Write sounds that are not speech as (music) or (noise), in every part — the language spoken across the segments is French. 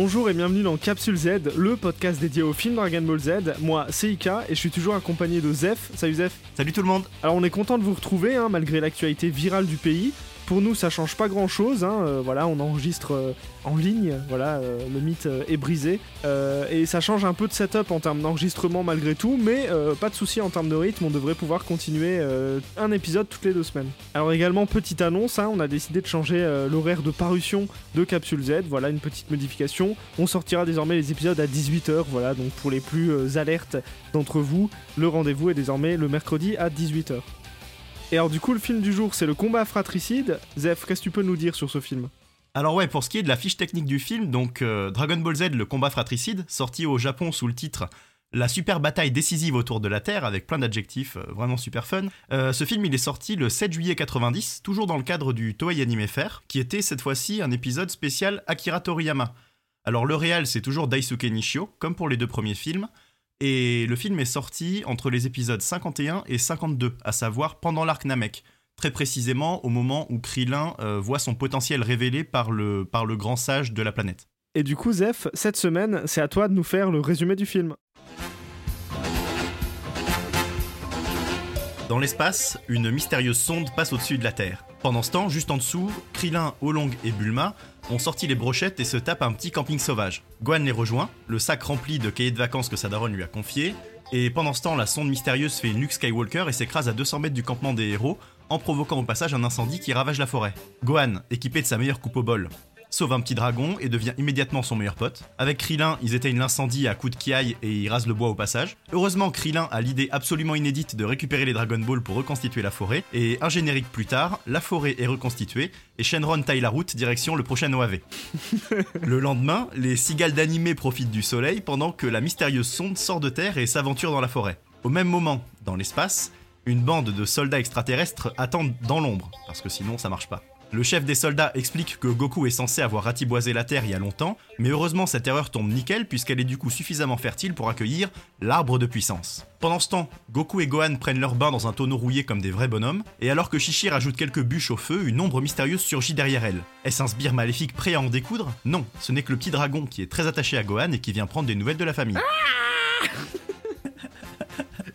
Bonjour et bienvenue dans Capsule Z, le podcast dédié au film Dragon Ball Z. Moi, c'est Ika et je suis toujours accompagné de Zef. Salut Zef. Salut tout le monde. Alors on est content de vous retrouver hein, malgré l'actualité virale du pays. Pour nous, ça change pas grand chose. Hein. euh, voilà, on enregistre euh, en ligne. Voilà, euh, le mythe est brisé. Et ça change un peu de setup en termes d'enregistrement malgré tout. Mais pas de souci en termes de rythme. On devrait pouvoir continuer un épisode toutes les deux semaines. Alors également, petite annonce hein, on a décidé de changer l'horaire de parution de Capsule Z. Voilà, une petite modification. On sortira désormais les épisodes à 18h. Voilà, donc pour les plus alertes d'entre vous, le rendez-vous est désormais le mercredi à 18h. Et alors du coup, le film du jour, c'est le combat fratricide. Zef, qu'est-ce que tu peux nous dire sur ce film? Alors ouais, pour ce qui est de la fiche technique du film, donc euh, Dragon Ball Z, le combat fratricide, sorti au Japon sous le titre La super bataille décisive autour de la Terre, avec plein d'adjectifs euh, vraiment super fun. Euh, ce film, il est sorti le 7 juillet 90, toujours dans le cadre du Toei Anime Fair, qui était cette fois-ci un épisode spécial Akira Toriyama. Alors le réal, c'est toujours Daisuke Nishio, comme pour les deux premiers films, et le film est sorti entre les épisodes 51 et 52, à savoir pendant l'arc Namek. Très précisément au moment où Krillin euh, voit son potentiel révélé par le, par le grand sage de la planète. Et du coup, Zef, cette semaine, c'est à toi de nous faire le résumé du film. Dans l'espace, une mystérieuse sonde passe au-dessus de la Terre. Pendant ce temps, juste en dessous, Krillin, Olong et Bulma ont sorti les brochettes et se tapent un petit camping sauvage. Gohan les rejoint, le sac rempli de cahiers de vacances que sa daronne lui a confié, et pendant ce temps, la sonde mystérieuse fait une Luke Skywalker et s'écrase à 200 mètres du campement des héros, en provoquant au passage un incendie qui ravage la forêt. Gohan, équipé de sa meilleure coupe au bol, sauve un petit dragon et devient immédiatement son meilleur pote. Avec Krillin, ils éteignent l'incendie à coups de kiaï et ils rasent le bois au passage. Heureusement, Krillin a l'idée absolument inédite de récupérer les Dragon Ball pour reconstituer la forêt, et un générique plus tard, la forêt est reconstituée et Shenron taille la route direction le prochain OAV. (laughs) le lendemain, les cigales d'animé profitent du soleil pendant que la mystérieuse sonde sort de terre et s'aventure dans la forêt. Au même moment, dans l'espace, une bande de soldats extraterrestres attendent dans l'ombre, parce que sinon ça marche pas. Le chef des soldats explique que Goku est censé avoir ratiboisé la Terre il y a longtemps, mais heureusement cette erreur tombe nickel puisqu'elle est du coup suffisamment fertile pour accueillir l'arbre de puissance. Pendant ce temps, Goku et Gohan prennent leur bain dans un tonneau rouillé comme des vrais bonhommes, et alors que Shishi rajoute quelques bûches au feu, une ombre mystérieuse surgit derrière elle. Est-ce un sbire maléfique prêt à en découdre? Non, ce n'est que le petit dragon qui est très attaché à Gohan et qui vient prendre des nouvelles de la famille.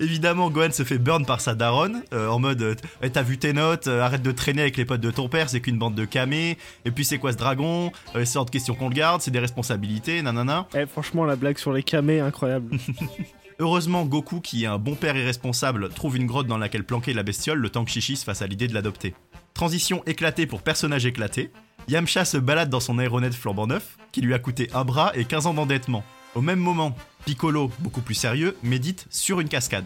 Évidemment, Gohan se fait burn par sa daronne, euh, en mode euh, T'as vu tes notes, euh, arrête de traîner avec les potes de ton père, c'est qu'une bande de camés, et puis c'est quoi ce dragon? C'est hors de question qu'on le garde, c'est des responsabilités, nanana. Eh, franchement, la blague sur les camés, incroyable. (laughs) Heureusement, Goku, qui est un bon père irresponsable, trouve une grotte dans laquelle planquer la bestiole le temps que Chichi se fasse à l'idée de l'adopter. Transition éclatée pour personnage éclaté, Yamcha se balade dans son aéronef flambant neuf, qui lui a coûté un bras et 15 ans d'endettement. Au même moment, Piccolo, beaucoup plus sérieux, médite sur une cascade.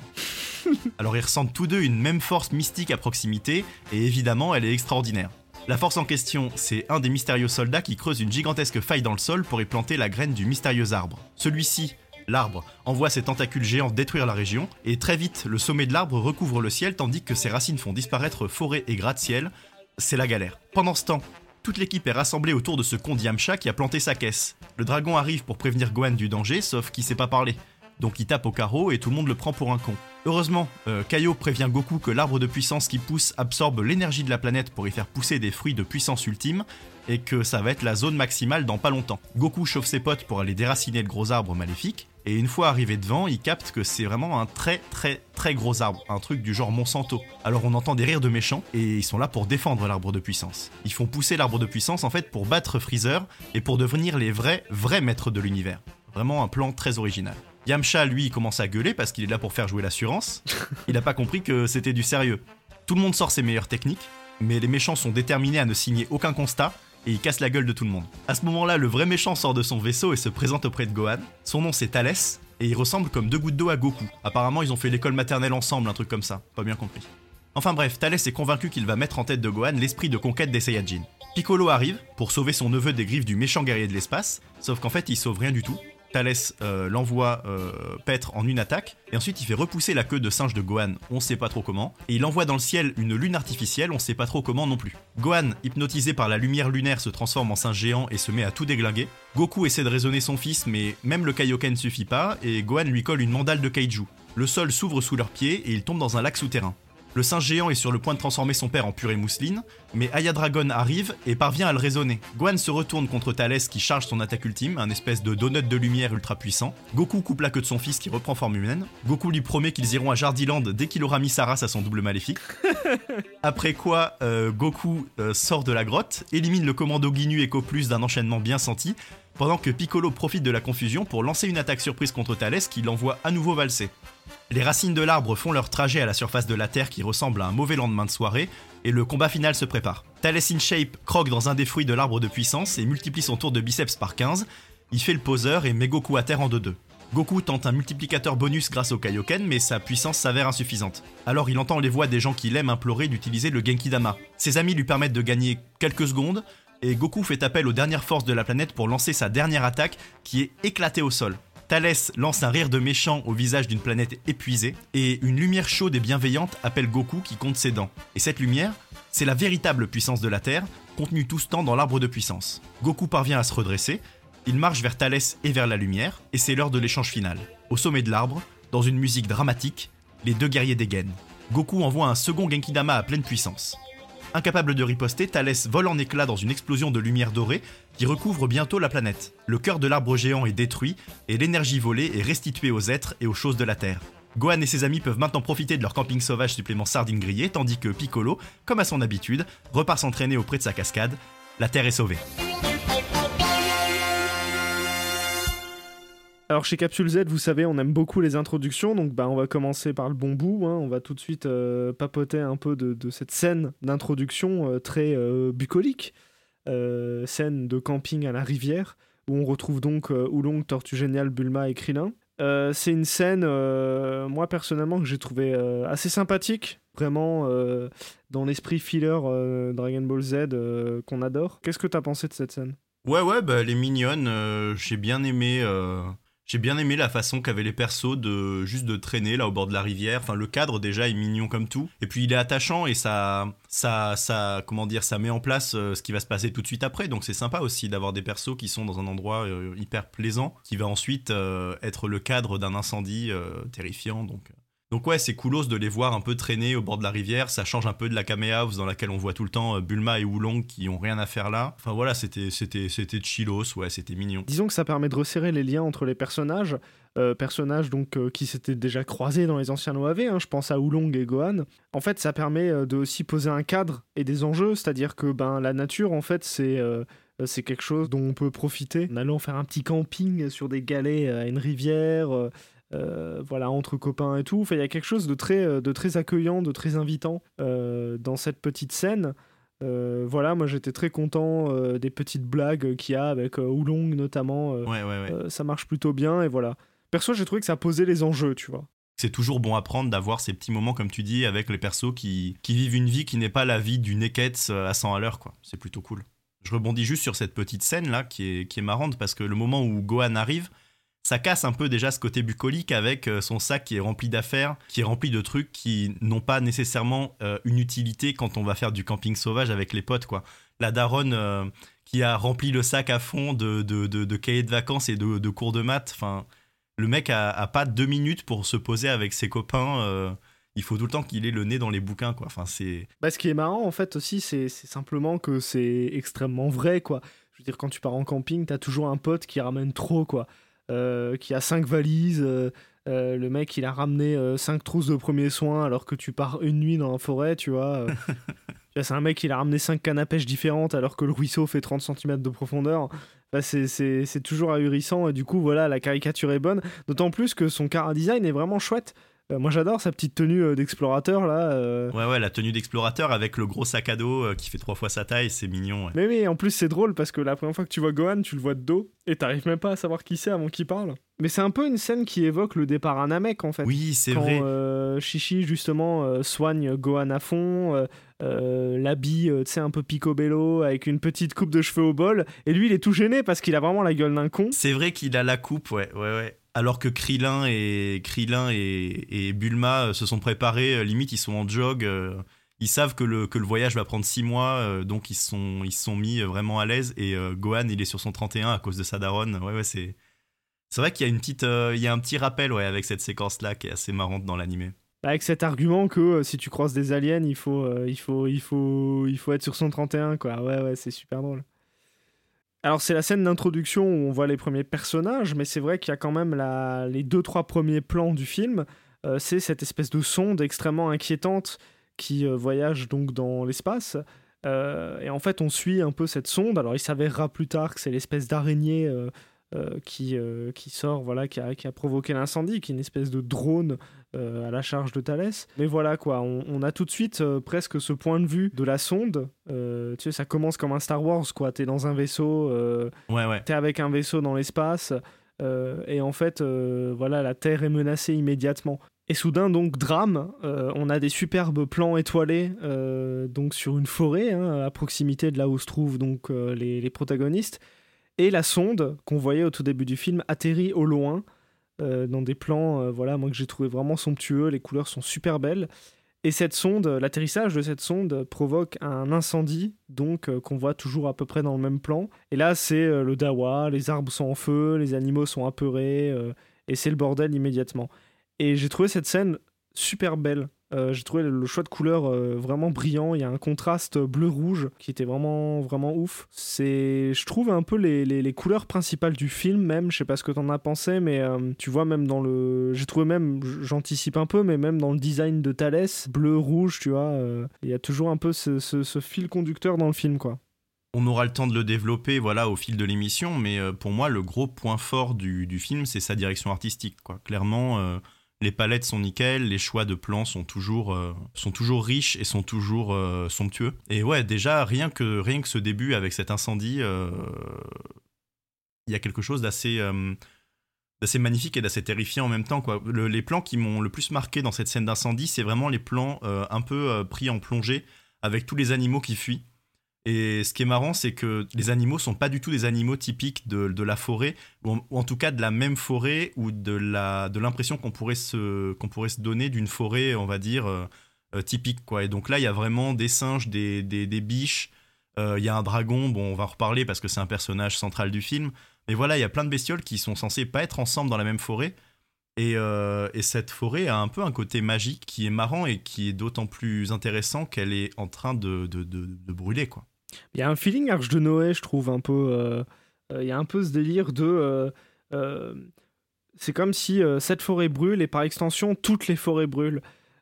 (laughs) Alors ils ressentent tous deux une même force mystique à proximité, et évidemment elle est extraordinaire. La force en question, c'est un des mystérieux soldats qui creuse une gigantesque faille dans le sol pour y planter la graine du mystérieux arbre. Celui-ci, l'arbre, envoie ses tentacules géants détruire la région, et très vite, le sommet de l'arbre recouvre le ciel tandis que ses racines font disparaître forêt et gratte-ciel. C'est la galère. Pendant ce temps, toute l'équipe est rassemblée autour de ce con Yamcha qui a planté sa caisse. Le dragon arrive pour prévenir Gohan du danger, sauf qu'il sait pas parler. Donc il tape au carreau et tout le monde le prend pour un con. Heureusement, euh, prévient Goku que l'arbre de puissance qui pousse absorbe l'énergie de la planète pour y faire pousser des fruits de puissance ultime, et que ça va être la zone maximale dans pas longtemps. Goku chauffe ses potes pour aller déraciner le gros arbre maléfique, et une fois arrivé devant, il capte que c'est vraiment un très très très gros arbre, un truc du genre Monsanto. Alors on entend des rires de méchants, et ils sont là pour défendre l'arbre de puissance. Ils font pousser l'arbre de puissance en fait pour battre Freezer, et pour devenir les vrais, vrais maîtres de l'univers. Vraiment un plan très original. Yamcha, lui, il commence à gueuler parce qu'il est là pour faire jouer l'assurance. Il a pas compris que c'était du sérieux. Tout le monde sort ses meilleures techniques, mais les méchants sont déterminés à ne signer aucun constat et ils cassent la gueule de tout le monde. À ce moment-là, le vrai méchant sort de son vaisseau et se présente auprès de Gohan. Son nom c'est Thalès et il ressemble comme deux gouttes d'eau à Goku. Apparemment, ils ont fait l'école maternelle ensemble, un truc comme ça. Pas bien compris. Enfin bref, Thalès est convaincu qu'il va mettre en tête de Gohan l'esprit de conquête des Saiyajin. Piccolo arrive pour sauver son neveu des griffes du méchant guerrier de l'espace, sauf qu'en fait il sauve rien du tout. Thalès euh, l'envoie euh, en une attaque, et ensuite il fait repousser la queue de singe de Gohan, on sait pas trop comment, et il envoie dans le ciel une lune artificielle, on sait pas trop comment non plus. Gohan, hypnotisé par la lumière lunaire, se transforme en singe géant et se met à tout déglinguer. Goku essaie de raisonner son fils, mais même le Kaioken suffit pas, et Gohan lui colle une mandale de kaiju. Le sol s'ouvre sous leurs pieds et ils tombent dans un lac souterrain. Le singe géant est sur le point de transformer son père en purée mousseline, mais Aya Dragon arrive et parvient à le raisonner. Gohan se retourne contre Thalès qui charge son attaque ultime, un espèce de donut de lumière ultra puissant. Goku coupe la queue de son fils qui reprend forme humaine. Goku lui promet qu'ils iront à Jardiland dès qu'il aura mis sa race à son double maléfique. (laughs) Après quoi, euh, Goku euh, sort de la grotte, élimine le commando Ginu Echo Plus d'un enchaînement bien senti, pendant que Piccolo profite de la confusion pour lancer une attaque surprise contre Thalès qui l'envoie à nouveau valser. Les racines de l'arbre font leur trajet à la surface de la Terre qui ressemble à un mauvais lendemain de soirée, et le combat final se prépare. Thalès in Shape croque dans un des fruits de l'arbre de puissance et multiplie son tour de biceps par 15, il fait le poseur et met Goku à terre en 2-2. Goku tente un multiplicateur bonus grâce au Kaioken, mais sa puissance s'avère insuffisante. Alors il entend les voix des gens qu'il aime implorer d'utiliser le Genki Dama. Ses amis lui permettent de gagner quelques secondes, et Goku fait appel aux dernières forces de la planète pour lancer sa dernière attaque qui est éclatée au sol. Thalès lance un rire de méchant au visage d'une planète épuisée, et une lumière chaude et bienveillante appelle Goku qui compte ses dents. Et cette lumière, c'est la véritable puissance de la Terre, contenue tout ce temps dans l'arbre de puissance. Goku parvient à se redresser, il marche vers Thalès et vers la lumière, et c'est l'heure de l'échange final. Au sommet de l'arbre, dans une musique dramatique, les deux guerriers dégainent. Goku envoie un second Genkidama à pleine puissance. Incapable de riposter, Thalès vole en éclats dans une explosion de lumière dorée qui recouvre bientôt la planète. Le cœur de l'arbre géant est détruit et l'énergie volée est restituée aux êtres et aux choses de la Terre. Gohan et ses amis peuvent maintenant profiter de leur camping sauvage supplément sardine grillée, tandis que Piccolo, comme à son habitude, repart s'entraîner auprès de sa cascade. La Terre est sauvée. Alors chez Capsule Z, vous savez, on aime beaucoup les introductions, donc bah, on va commencer par le bon bout. hein. On va tout de suite euh, papoter un peu de, cette scène d'introduction euh, très euh, bucolique, Euh, scène de camping à la rivière, où on retrouve donc euh, Oolong, Tortue Géniale, Bulma et Krillin. Euh, c'est une scène, euh, moi personnellement, que j'ai trouvé assez sympathique, vraiment dans l'esprit filler Dragon Ball Z qu'on adore. Qu'est-ce que t'as pensé de cette scène? Ouais, ouais, bah, elle est mignonne. j'ai bien aimé. J'ai bien aimé la façon qu'avaient les persos de juste de traîner là au bord de la rivière. Enfin, le cadre déjà est mignon comme tout. Et puis il est attachant et ça, ça, comment dire, ça met en place euh, ce qui va se passer tout de suite après. Donc c'est sympa aussi d'avoir des persos qui sont dans un endroit euh, hyper plaisant, qui va ensuite euh, être le cadre d'un incendie terrifiant. Donc. Donc ouais, c'est coolos de les voir un peu traîner au bord de la rivière, ça change un peu de la Kame House dans laquelle on voit tout le temps euh, Bulma et Oolong qui ont rien à faire là. Enfin voilà, c'était c'était c'était chillos, ouais, c'était mignon. Disons que ça permet de resserrer les liens entre les personnages, euh, personnages donc euh, qui s'étaient déjà croisés dans les anciens OAV, hein, je pense à Oolong et Gohan. En fait, ça permet de aussi poser un cadre et des enjeux, c'est-à-dire que ben la nature en fait c'est c'est quelque chose dont on peut profiter en allant faire un petit camping sur des galets à une rivière. Euh, voilà entre copains et tout Enfin, il y a quelque chose de très euh, de très accueillant de très invitant euh, dans cette petite scène Euh, voilà moi j'étais très content des petites blagues qu'il y a avec Oolong notamment Ouais, ouais, ouais. ça marche plutôt bien et voilà perso j'ai trouvé que ça posait les enjeux tu vois C'est toujours bon à prendre d'avoir ces petits moments, comme tu dis, avec les persos qui, qui vivent une vie qui n'est pas la vie du Neketz à 100 à l'heure, quoi. C'est plutôt cool. Je rebondis juste sur cette petite scène là qui est, qui est marrante parce que le moment où Gohan arrive, ça casse un peu déjà ce côté bucolique avec euh, son sac qui est rempli d'affaires, qui est rempli de trucs qui n'ont pas nécessairement euh, une utilité quand on va faire du camping sauvage avec les potes, quoi. La daronne euh, qui a rempli le sac à fond de, de, de, cahiers de vacances et de, cours de maths, enfin, le mec a, pas deux minutes pour se poser avec ses copains. il faut tout le temps qu'il ait le nez dans les bouquins, quoi. Enfin, c'est. Bah, ce qui est marrant, en fait, aussi, c'est c'est simplement que c'est extrêmement vrai, quoi. Je veux dire, quand tu pars en camping, t'as toujours un pote qui ramène trop, quoi. Euh, qui a cinq valises. euh, euh, le mec, il a ramené euh, cinq trousses de premiers soins alors que tu pars une nuit dans la forêt, tu vois. euh. (laughs) C'est un mec, il a ramené cinq cannes à pêche différentes alors que le ruisseau fait 30 cm de profondeur. Enfin, c'est toujours ahurissant et du coup, voilà, la caricature est bonne. D'autant plus que son car design est vraiment chouette. Euh, moi, j'adore sa petite tenue euh, d'explorateur, là. euh. Ouais, ouais, la tenue d'explorateur avec le gros sac à dos qui fait trois fois sa taille, c'est mignon. ouais. Mais oui, en plus c'est drôle parce que la première fois que tu vois Gohan, tu le vois de dos et t'arrives même pas à savoir qui c'est avant qu'il parle. Mais c'est un peu une scène qui évoque le départ à Namek en fait. Oui, c'est Quand vrai. euh, Chichi justement euh, soigne Gohan à fond, euh, l'habille, tu sais, un peu picobello avec une petite coupe de cheveux au bol, et lui il est tout gêné parce qu'il a vraiment la gueule d'un con. C'est vrai qu'il a la coupe, ouais, ouais, ouais. Alors que Krillin et Krillin et, Bulma euh, se sont préparés, euh, limite ils sont en jog, euh, ils savent que le, que le voyage va prendre 6 mois, donc ils sont, ils sont mis vraiment à l'aise. Et Gohan, il est sur son 31 à cause de sa daronne. Ouais, ouais, c'est. C'est vrai qu'il y a une petite, il y a un petit rappel, ouais, avec cette séquence-là qui est assez marrante dans l'animé. avec cet argument que si tu croises des aliens, il faut, il faut, il faut, il faut être sur son 31, quoi. Ouais, ouais, c'est super drôle. Alors c'est la scène d'introduction où on voit les premiers personnages, mais c'est vrai qu'il y a quand même les deux trois premiers plans du film. Euh, c'est cette espèce de sonde extrêmement inquiétante qui voyage donc dans l'espace. et en fait, on suit un peu cette sonde. Alors il s'avérera plus tard que c'est l'espèce d'araignée qui, qui sort, voilà, qui a, qui a provoqué l'incendie, qui est une espèce de drone euh, à la charge de Thalès. Mais voilà quoi, on, a tout de suite euh, presque ce point de vue de la sonde. Euh, tu sais, ça commence comme un Star Wars quoi. T'es dans un vaisseau, ouais, ouais. t'es avec un vaisseau dans l'espace, et en fait, voilà, la Terre est menacée immédiatement. Et soudain, donc, drame, on a des superbes plans étoilés donc sur une forêt, hein, à proximité de là où se trouvent donc les, les protagonistes. Et la sonde qu'on voyait au tout début du film atterrit au loin euh, dans des plans euh, voilà, moi que j'ai trouvé vraiment somptueux, les couleurs sont super belles. Et cette sonde, l'atterrissage de cette sonde provoque un incendie, donc euh, qu'on voit toujours à peu près dans le même plan. Et là, c'est le dawa, les arbres sont en feu, les animaux sont apeurés, et c'est le bordel immédiatement. Et j'ai trouvé cette scène super belle. Euh, j'ai trouvé le choix de couleur euh, vraiment brillant. Il y a un contraste bleu-rouge qui était vraiment, vraiment ouf. C'est, je trouve, un peu les, les, couleurs principales du film, même. Je sais pas ce que t'en as pensé, mais euh, tu vois, même dans le. J'ai trouvé même, j'anticipe un peu, mais même dans le design de Thalès, bleu-rouge, tu vois, il y a toujours un peu ce, ce, fil conducteur dans le film, quoi. On aura le temps de le développer voilà, au fil de l'émission, mais pour moi, le gros point fort du, du film, c'est sa direction artistique. Quoi. Clairement les palettes sont nickel, les choix de plans sont toujours, euh, toujours riches et sont toujours euh, somptueux. Et ouais, déjà, rien que, rien ce début avec cet incendie, euh, il y a quelque chose d'assez d'assez magnifique et d'assez terrifiant en même temps. Les plans qui m'ont le plus marqué dans cette scène d'incendie, c'est vraiment les plans un peu pris en plongée avec tous les animaux qui fuient. Et ce qui est marrant, c'est que les animaux sont pas du tout des animaux typiques de, la forêt, ou en, tout cas de la même forêt, ou de l'impression qu'on pourrait, se, pourrait se donner d'une forêt, on va dire, euh, euh, typique. Quoi. Et donc là, il y a vraiment des singes, des, biches, euh, il y a un dragon, bon, on va en reparler parce que c'est un personnage central du film. Mais voilà, il y a plein de bestioles qui sont censées pas être ensemble dans la même forêt. Et, cette forêt a un peu un côté magique qui est marrant et qui est d'autant plus intéressant qu'elle est en train de, de, de brûler, quoi. Il y a un feeling Arche de Noé, je trouve, un peu. Euh, euh, il y a un peu ce délire de. Euh, c'est comme si cette forêt brûle et par extension toutes les forêts brûlent.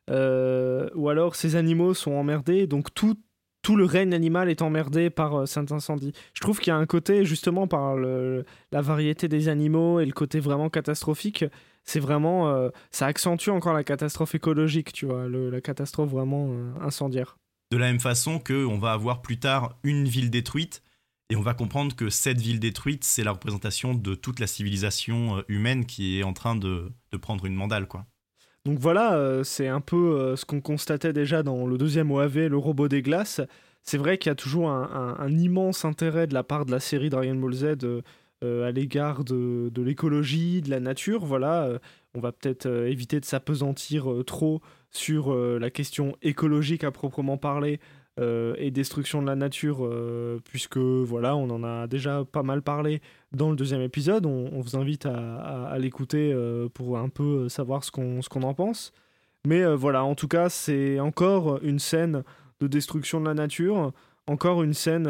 ou alors ces animaux sont emmerdés, donc tout, tout le règne animal est emmerdé par cet incendie. Je trouve qu'il y a un côté, justement, par la variété des animaux et le côté vraiment catastrophique, c'est vraiment. ça accentue encore la catastrophe écologique, tu vois, la catastrophe vraiment incendiaire. De la même façon qu'on va avoir plus tard une ville détruite, et on va comprendre que cette ville détruite, c'est la représentation de toute la civilisation euh, humaine qui est en train de, prendre une mandale, quoi. Donc voilà, euh, c'est un peu euh, ce qu'on constatait déjà dans le deuxième OAV, le robot des glaces. C'est vrai qu'il y a toujours un, immense intérêt de la part de la série Dragon Ball Z à l'égard de, de l'écologie, de la nature. Voilà, on va peut-être éviter de s'apesantir trop sur euh, la question écologique à proprement parler euh, et destruction de la nature, euh, puisque voilà, on en a déjà pas mal parlé dans le deuxième épisode. On, vous invite à, l'écouter pour un peu savoir ce qu'on en pense. Mais voilà, en tout cas, c'est encore une scène de destruction de la nature, encore une scène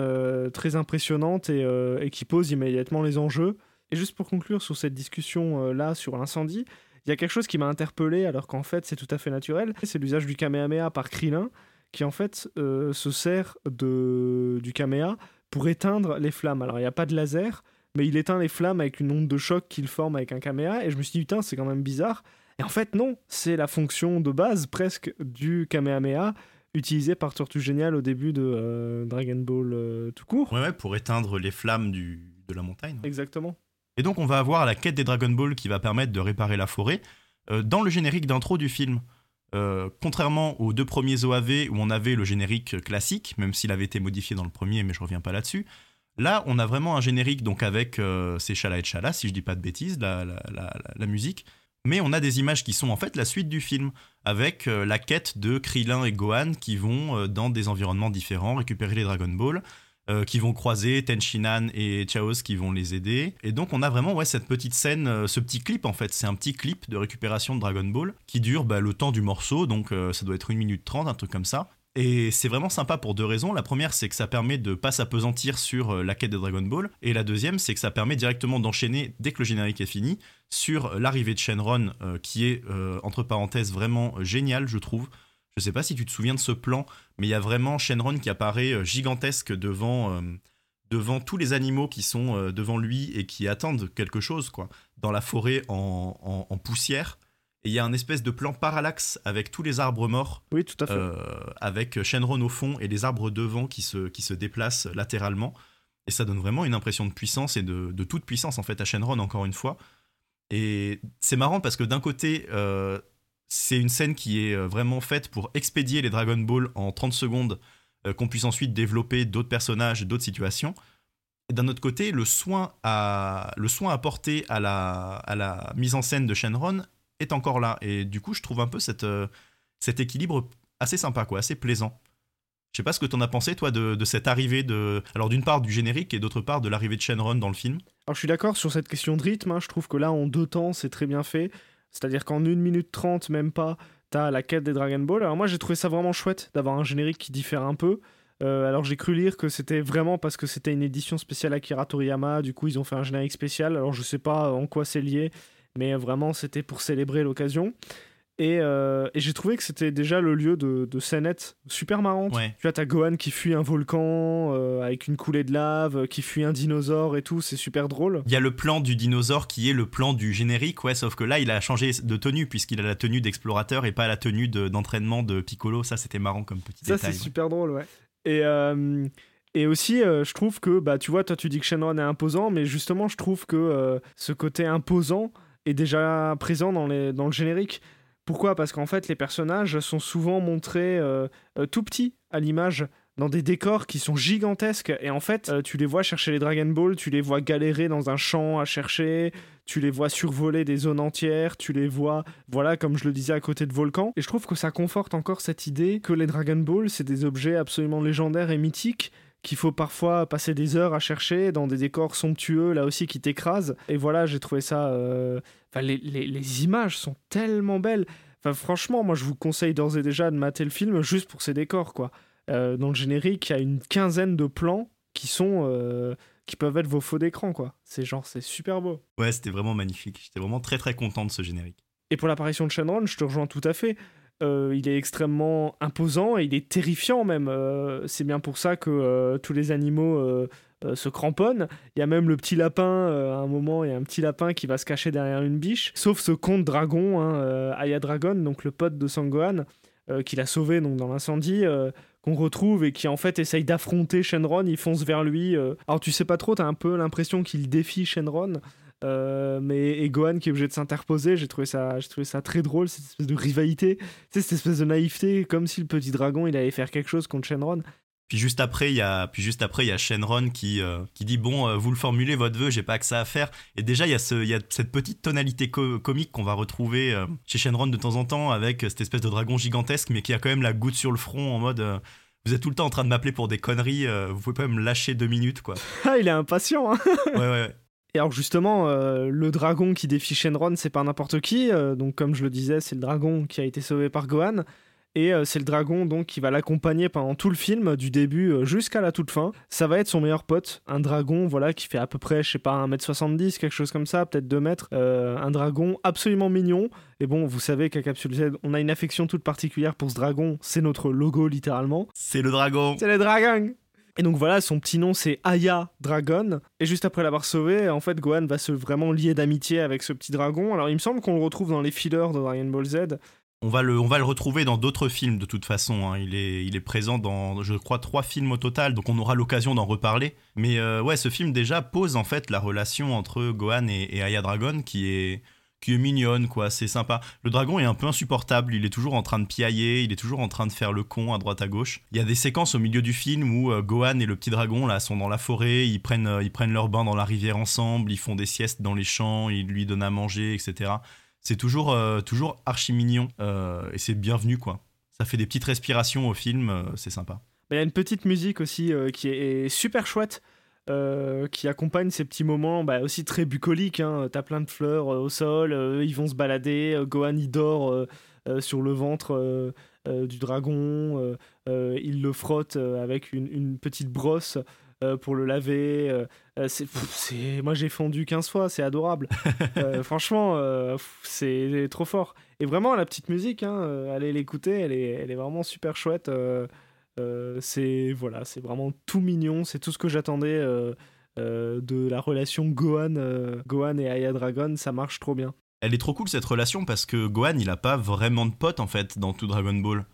très impressionnante et, et, qui pose immédiatement les enjeux. Et juste pour conclure sur cette discussion là sur l'incendie, il y a quelque chose qui m'a interpellé alors qu'en fait c'est tout à fait naturel, c'est l'usage du Kamehameha par Krillin qui en fait euh, se sert de, du Kamehameha pour éteindre les flammes. Alors il n'y a pas de laser, mais il éteint les flammes avec une onde de choc qu'il forme avec un Kamehameha et je me suis dit putain c'est quand même bizarre. Et en fait non, c'est la fonction de base presque du Kamehameha utilisée par Tortue Génial au début de euh, Dragon Ball euh, tout court. Ouais, ouais, pour éteindre les flammes du, de la montagne. Exactement. Et donc on va avoir la quête des Dragon Ball qui va permettre de réparer la forêt euh, dans le générique d'intro du film. Euh, contrairement aux deux premiers OAV où on avait le générique classique, même s'il avait été modifié dans le premier, mais je reviens pas là-dessus. Là, on a vraiment un générique donc avec euh, c'est Chala et Chala, si je dis pas de bêtises, la, la, musique. Mais on a des images qui sont en fait la suite du film, avec la quête de Krillin et Gohan qui vont dans des environnements différents récupérer les Dragon Ball. Euh, qui vont croiser, Tenchinan et Chaos qui vont les aider. Et donc on a vraiment ouais, cette petite scène, euh, ce petit clip en fait, c'est un petit clip de récupération de Dragon Ball qui dure bah, le temps du morceau, donc euh, ça doit être une minute trente, un truc comme ça. Et c'est vraiment sympa pour deux raisons. La première, c'est que ça permet de pas s'apesantir sur la quête de Dragon Ball. Et la deuxième, c'est que ça permet directement d'enchaîner, dès que le générique est fini, sur l'arrivée de Shenron, qui est, entre parenthèses, vraiment génial, je trouve. Je sais pas si tu te souviens de ce plan, mais il y a vraiment Shenron qui apparaît euh, gigantesque devant, euh, devant tous les animaux qui sont euh, devant lui et qui attendent quelque chose, quoi, dans la forêt en, en, poussière. Et il y a un espèce de plan parallaxe avec tous les arbres morts. Oui, tout à fait. avec Shenron au fond et les arbres devant qui se, qui se déplacent latéralement. Et ça donne vraiment une impression de puissance et de, de toute puissance, en fait, à Shenron, encore une fois. Et c'est marrant parce que d'un côté, c'est une scène qui est euh, vraiment faite pour expédier les Dragon Ball en 30 secondes, euh, qu'on puisse ensuite développer d'autres personnages, d'autres situations. D'un autre côté, le soin, à, le soin apporté à la, à la mise en scène de Shenron est encore là. Et du coup, je trouve un peu cette, euh, cet équilibre assez sympa, quoi, assez plaisant. Je sais pas ce que t'en as pensé, toi, de, cette arrivée de. Alors, d'une part, du générique et d'autre part, de l'arrivée de Shenron dans le film. Alors, je suis d'accord sur cette question de rythme. Hein. Je trouve que là, en deux temps, c'est très bien fait. C'est-à-dire qu'en 1 minute 30, même pas, t'as la quête des Dragon Ball. Alors moi j'ai trouvé ça vraiment chouette d'avoir un générique qui diffère un peu. Euh, alors j'ai cru lire que c'était vraiment parce que c'était une édition spéciale Akira Toriyama, du coup ils ont fait un générique spécial. Alors je sais pas en quoi c'est lié, mais vraiment c'était pour célébrer l'occasion. Euh, et, j'ai trouvé que c'était déjà le lieu de, de scénettes super marrantes. Tu vois, t'as Gohan qui fuit un volcan euh, avec une coulée de lave, qui fuit un dinosaure et tout, c'est super drôle. Il y a le plan du dinosaure qui est le plan du générique, ouais, sauf que là, il a changé de tenue puisqu'il a la tenue d'explorateur et pas la tenue d'entraînement de, Piccolo. Ça, c'était marrant comme petit détail. Ça, c'est super drôle, ouais. Et. Euh, et aussi, je trouve que, bah, tu vois, toi tu dis que Shenron est imposant, mais justement, je trouve que ce côté imposant est déjà présent dans, les, dans le générique. Pourquoi? Parce qu'en fait, les personnages sont souvent montrés euh, euh, tout petits à l'image dans des décors qui sont gigantesques. Et en fait euh, tu les vois chercher les Dragon Ball, tu les vois galérer dans un champ à chercher, tu les vois survoler des zones entières, tu les vois voilà comme je le disais à côté de volcans. Et je trouve que ça conforte encore cette idée que les Dragon Ball c'est des objets absolument légendaires et mythiques qu'il faut parfois passer des heures à chercher dans des décors somptueux là aussi qui t'écrasent. Et voilà j'ai trouvé ça les, images sont tellement belles. Enfin, franchement, moi, je vous conseille d'ores et déjà de mater le film juste pour ses décors, quoi. Euh, dans le générique, il y a une quinzaine de plans qui sont euh, qui peuvent être vos faux d'écran, quoi. C'est genre, c'est super beau. Ouais, c'était vraiment magnifique. J'étais vraiment très très content de ce générique. Et pour l'apparition de Shenron, je te rejoins tout à fait. Euh, il est extrêmement imposant et il est terrifiant même. c'est bien pour ça que tous les animaux euh, se cramponne. Il y a même le petit lapin, euh, à un moment, il y a un petit lapin qui va se cacher derrière une biche. Sauf ce comte dragon, hein, euh, Aya Dragon, donc le pote de Sangohan, qu'il a sauvé donc, dans l'incendie qu'on retrouve et qui en fait essaye d'affronter Shenron, il fonce vers lui. Alors tu sais pas trop, t'as un peu l'impression qu'il défie Shenron. mais et Gohan qui est obligé de s'interposer, j'ai trouvé ça, trouvé ça très drôle cette espèce de rivalité, cette espèce de naïveté, comme si le petit dragon il allait faire quelque chose contre Shenron. Puis juste après, il y a, puis juste après, il y a Shenron qui, euh, qui dit bon, euh, vous le formulez votre vœu, j'ai pas que ça à faire. Et déjà, il y a ce, il y a cette petite tonalité comique qu'on va retrouver euh, chez Shenron de temps en temps avec cette espèce de dragon gigantesque, mais qui a quand même la goutte sur le front en mode. vous êtes tout le temps en train de m'appeler pour des conneries, vous pouvez pas me lâcher deux minutes, quoi. (laughs) Ah, il est impatient, hein Ouais, ouais, ouais. Et alors justement, le dragon qui défie Shenron, c'est pas n'importe qui. donc comme je le disais, c'est le dragon qui a été sauvé par Gohan. Et euh, c'est le dragon donc qui va l'accompagner pendant tout le film, du début euh, jusqu'à la toute fin. Ça va être son meilleur pote, un dragon voilà qui fait à peu près, je sais pas, 1m70, quelque chose comme ça, peut-être 2 mètres. Euh, un dragon absolument mignon. Et bon, vous savez qu'à Capsule Z, on a une affection toute particulière pour ce dragon. C'est notre logo littéralement. C'est le dragon. C'est le dragon. Et donc voilà, son petit nom c'est Aya Dragon. Et juste après l'avoir sauvé, en fait, Gohan va se vraiment lier d'amitié avec ce petit dragon. Alors il me semble qu'on le retrouve dans les fillers de Dragon Ball Z. On va, le, retrouver dans d'autres films de toute façon. Hein. Il, est, présent dans, je crois, trois films au total, donc on aura l'occasion d'en reparler. Mais euh, ouais, ce film déjà pose en fait la relation entre Gohan et, Aya Dragon qui est, qui mignonne, quoi. C'est sympa. Le dragon est un peu insupportable. Il est toujours en train de piailler, il est toujours en train de faire le con à droite à gauche. Il y a des séquences au milieu du film où euh, Gohan et le petit dragon là sont dans la forêt, ils prennent, euh, ils prennent leur bain dans la rivière ensemble, ils font des siestes dans les champs, ils lui donnent à manger, etc c'est toujours, euh, toujours archi mignon euh, et c'est bienvenu quoi. Ça fait des petites respirations au film, euh, c'est sympa. il y a une petite musique aussi qui est super chouette. qui accompagne ces petits moments bah, aussi très bucoliques. Hein. T'as plein de fleurs au sol, ils vont se balader, Gohan il dort sur le ventre du dragon, il le frotte avec une, une petite brosse pour le laver. c'est, moi j'ai fondu 15 fois, c'est adorable. (laughs) franchement, c'est trop fort. Et vraiment, la petite musique, hein, allez l'écouter, elle est, elle est vraiment super chouette. c'est voilà, c'est vraiment tout mignon, c'est tout ce que j'attendais de la relation Gohan, Gohan et Aya Dragon, ça marche trop bien. Elle est trop cool cette relation parce que Gohan il a pas vraiment de potes en fait dans tout Dragon Ball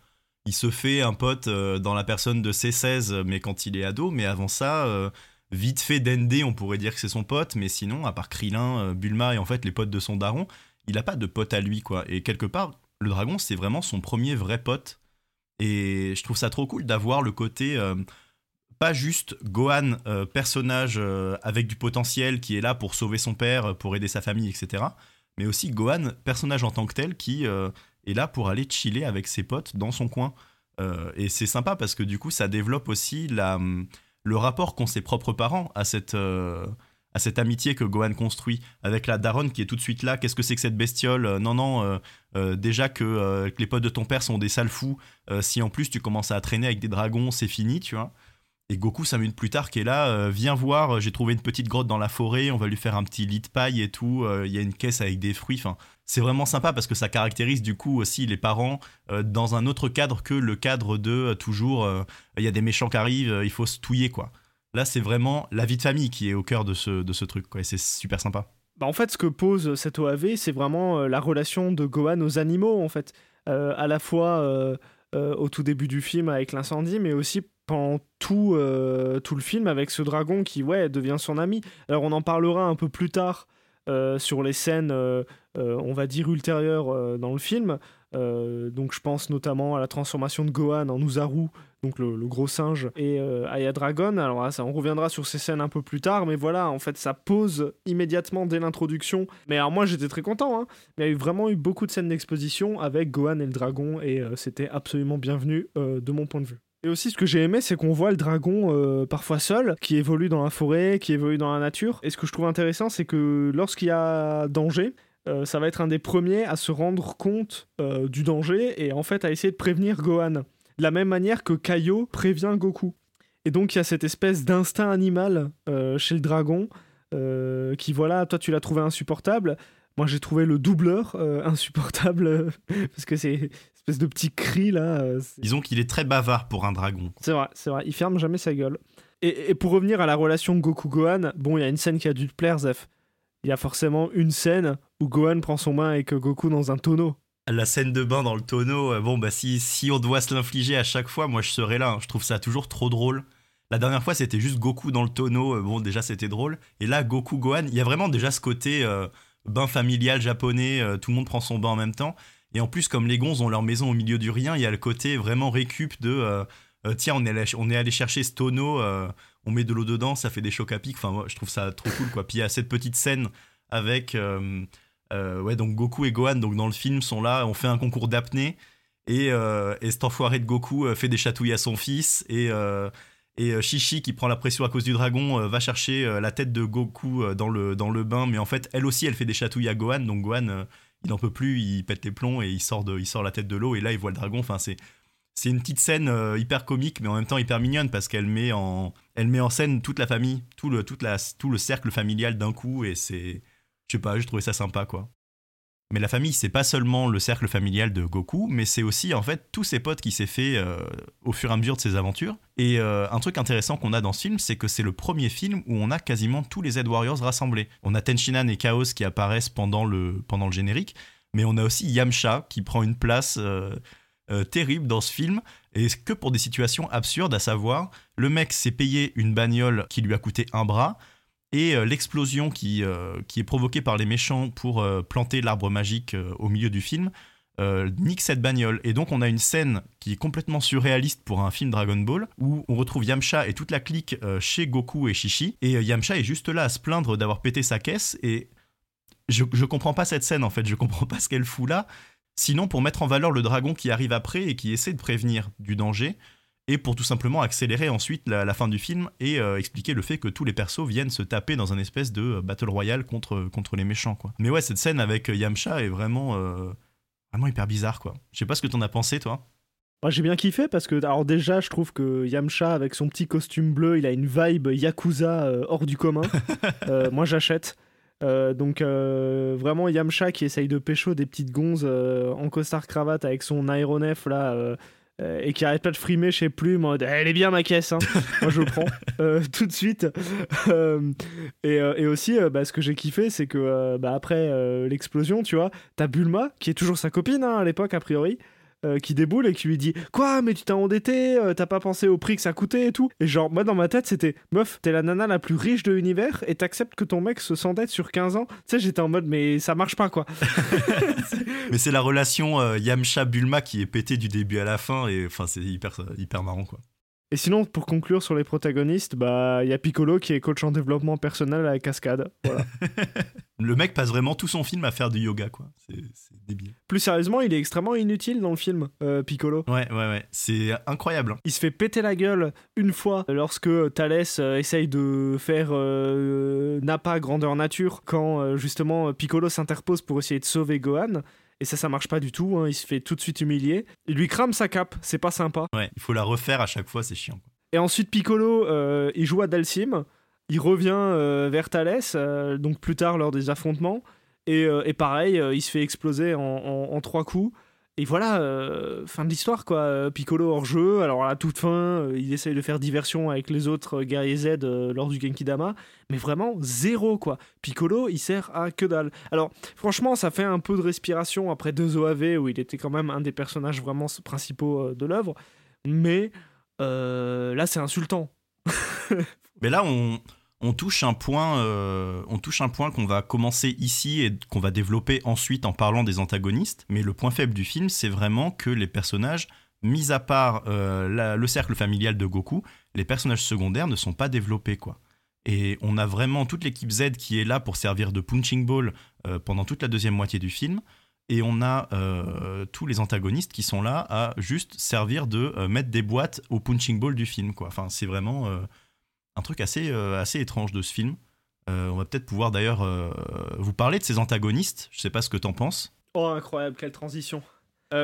il se fait un pote euh, dans la personne de C16, mais quand il est ado. Mais avant ça, euh, vite fait d'Endé, on pourrait dire que c'est son pote. Mais sinon, à part Krillin, euh, Bulma et en fait les potes de son daron, il a pas de pote à lui, quoi. Et quelque part, le dragon, c'est vraiment son premier vrai pote. Et je trouve ça trop cool d'avoir le côté. pas juste Gohan, personnage avec du potentiel qui est là pour sauver son père, pour aider sa famille, etc. Mais aussi Gohan, personnage en tant que tel qui est là pour aller chiller avec ses potes dans son coin. Euh, et c'est sympa parce que du coup, ça développe aussi la, le rapport qu'ont ses propres parents à cette, euh, à cette amitié que Gohan construit avec la daronne qui est tout de suite là. Qu'est-ce que c'est que cette bestiole? Euh, Non, non, déjà que, que, les potes de ton père sont des sales fous. si en plus tu commences à traîner avec des dragons, c'est fini, tu vois. Et Goku, cinq minutes plus tard, qui est là, viens voir, j'ai trouvé une petite grotte dans la forêt, on va lui faire un petit lit de paille et tout. Il y a une caisse avec des fruits. Enfin, c'est vraiment sympa parce que ça caractérise du coup aussi les parents euh, dans un autre cadre que le cadre de euh, toujours euh, il y a des méchants qui arrivent, il faut se touiller quoi. Là, c'est vraiment la vie de famille qui est au cœur de ce, de ce truc quoi, et c'est super sympa. Bah en fait, ce que pose cette OAV, c'est vraiment la relation de Gohan aux animaux en fait, à la fois au tout début du film avec l'incendie, mais aussi pendant tout, tout le film avec ce dragon qui ouais devient son ami. Alors on en parlera un peu plus tard sur les scènes, on va dire, ultérieures dans le film. donc je pense notamment à la transformation de Gohan en Uzaru, donc le, gros singe, et Aya Dragon. Alors ça, on reviendra sur ces scènes un peu plus tard, mais voilà, en fait, ça pose immédiatement dès l'introduction. Mais alors moi, j'étais très content, hein, mais il y a vraiment eu beaucoup de scènes d'exposition avec Gohan et le dragon, et c'était absolument bienvenu de mon point de vue. Et aussi, ce que j'ai aimé, c'est qu'on voit le dragon euh, parfois seul, qui évolue dans la forêt, qui évolue dans la nature. Et ce que je trouve intéressant, c'est que lorsqu'il y a danger, euh, ça va être un des premiers à se rendre compte euh, du danger et en fait à essayer de prévenir Gohan. De la même manière que Kaio prévient Goku. Et donc il y a cette espèce d'instinct animal chez le dragon qui, voilà, toi tu l'as trouvé insupportable. Moi j'ai trouvé le doubleur insupportable (laughs) parce que c'est espèce de petit cri là. Euh, Disons qu'il est très bavard pour un dragon. C'est vrai, c'est vrai. Il ferme jamais sa gueule. Et, pour revenir à la relation Goku-Gohan, bon, il y a une scène qui a dû te plaire, Zef. Il y a forcément une scène où Gohan prend son bain avec Goku dans un tonneau. La scène de bain dans le tonneau, euh, bon, bah si, on doit se l'infliger à chaque fois, moi je serais là. Hein. Je trouve ça toujours trop drôle. La dernière fois, c'était juste Goku dans le tonneau. Euh, bon, déjà, c'était drôle. Et là, Goku, Gohan, il y a vraiment déjà ce côté bain familial japonais. tout le monde prend son bain en même temps. Et en plus, comme les gonzes ont leur maison au milieu du rien, il y a le côté vraiment récup de euh, euh, tiens, on est, allé, chercher ce tonneau, euh, on met de l'eau dedans, ça fait des chocs à pic. Enfin, moi, je trouve ça trop cool, quoi. Puis il y a cette petite scène avec. Ouais, donc Goku et Gohan, donc dans le film, sont là, on fait un concours d'apnée. Et, et, cet enfoiré de Goku fait des chatouilles à son fils. Et. Et Shishi, qui prend la pression à cause du dragon, va chercher la tête de Goku dans le, dans le bain. Mais en fait, elle aussi, elle fait des chatouilles à Gohan. Donc Gohan, il n'en peut plus, il pète les plombs et il sort, de, il sort la tête de l'eau et là il voit le dragon. Enfin, c'est, c'est une petite scène euh, hyper comique mais en même temps hyper mignonne parce qu'elle met en, met en scène toute la famille, tout le, tout le cercle familial d'un coup et c'est, je sais pas, j'ai trouvé ça sympa quoi. Mais la famille, c'est pas seulement le cercle familial de Goku, mais c'est aussi en fait tous ses potes qui s'est fait euh, au fur et à mesure de ses aventures. Et euh, un truc intéressant qu'on a dans ce film, c'est que c'est le premier film où on a quasiment tous les Z Warriors rassemblés. On a Tenshinhan et Chaos qui apparaissent pendant le, pendant le générique, mais on a aussi Yamcha qui prend une place euh, terrible dans ce film, et que pour des situations absurdes, à savoir, le mec s'est payé une bagnole qui lui a coûté un bras, et euh, l'explosion qui, euh, qui est provoquée par les méchants pour euh, planter l'arbre magique au milieu du film nique cette bagnole. Et donc on a une scène qui est complètement surréaliste pour un film Dragon Ball, où on retrouve Yamcha et toute la clique chez Goku et Shishi, et Yamcha est juste là à se plaindre d'avoir pété sa caisse, et je, je comprends pas cette scène en fait, je comprends pas ce qu'elle fout là, sinon pour mettre en valeur le dragon qui arrive après et qui essaie de prévenir du danger, et pour tout simplement accélérer ensuite la, fin du film et euh, expliquer le fait que tous les persos viennent se taper dans un espèce de euh, battle royale contre, contre les méchants quoi. Mais ouais, cette scène avec Yamcha est vraiment vraiment hyper bizarre quoi. Je sais pas ce que t'en as pensé toi. Moi j'ai bien kiffé parce que alors déjà je trouve que Yamcha avec son petit costume bleu, il a une vibe yakuza hors du commun. (laughs) moi j'achète. donc vraiment Yamcha qui essaye de pécho des petites gonzes en costard cravate avec son aéronef là euh, et qui arrête pas de frimer chez Plume en elle est bien ma caisse, hein. (laughs) moi je prends euh, tout de suite. (laughs) Euh, et, et, aussi, bah, ce que j'ai kiffé, c'est que bah, après l'explosion, tu vois, t'as Bulma, qui est toujours sa copine hein, à l'époque, a priori, euh, qui déboule et qui lui dit Quoi, mais tu t'es endetté, euh, t'as pas pensé au prix que ça coûtait et tout? Et genre, moi dans ma tête, c'était Meuf, t'es la nana la plus riche de l'univers et t'acceptes que ton mec se s'endette sur 15 ans? Tu sais, j'étais en mode Mais ça marche pas quoi. (laughs) mais c'est la relation euh, Yamcha-Bulma qui est pétée du début à la fin et enfin, c'est hyper, hyper marrant quoi. Et sinon, pour conclure sur les protagonistes, bah il y a Piccolo qui est coach en développement personnel à la cascade. Voilà. (laughs) le mec passe vraiment tout son film à faire du yoga, quoi. C'est débile. Plus sérieusement, il est extrêmement inutile dans le film, euh, Piccolo. Ouais, ouais, ouais. C'est incroyable. Hein. Il se fait péter la gueule une fois lorsque Thalès euh, essaye de faire euh, Nappa grandeur nature quand justement Piccolo s'interpose pour essayer de sauver Gohan. Et ça, ça marche pas du tout. Hein. Il se fait tout de suite humilier. Il lui crame sa cape. C'est pas sympa. Ouais, il faut la refaire à chaque fois. C'est chiant. Et ensuite, Piccolo, euh, il joue à Dalsim. Il revient euh, vers Thalès, euh, donc plus tard lors des affrontements. Et, pareil, il se fait exploser en trois coups. Et voilà, euh, fin de l'histoire quoi. Piccolo hors jeu. Alors à la toute fin, euh, il essaye de faire diversion avec les autres guerriers Z euh, lors du Genkidama, mais vraiment zéro quoi. Piccolo, il sert à que dalle. Alors franchement, ça fait un peu de respiration après deux OAV où il était quand même un des personnages vraiment principaux de l'œuvre, mais là c'est insultant. mais là on on touche un point, euh, on touche un point qu'on va commencer ici et qu'on va développer ensuite en parlant des antagonistes. Mais le point faible du film, c'est vraiment que les personnages, mis à part euh, le cercle familial de Goku, les personnages secondaires ne sont pas développés quoi. Et on a vraiment toute l'équipe Z qui est là pour servir de punching ball euh, pendant toute la deuxième moitié du film. Et on a tous les antagonistes qui sont là à juste servir de mettre des boîtes au punching ball du film. Quoi. Enfin, c'est vraiment un truc assez, euh, assez étrange de ce film. Euh, on va peut-être pouvoir d'ailleurs euh, vous parler de ces antagonistes. Je sais pas ce que t'en penses. Oh, incroyable, quelle transition.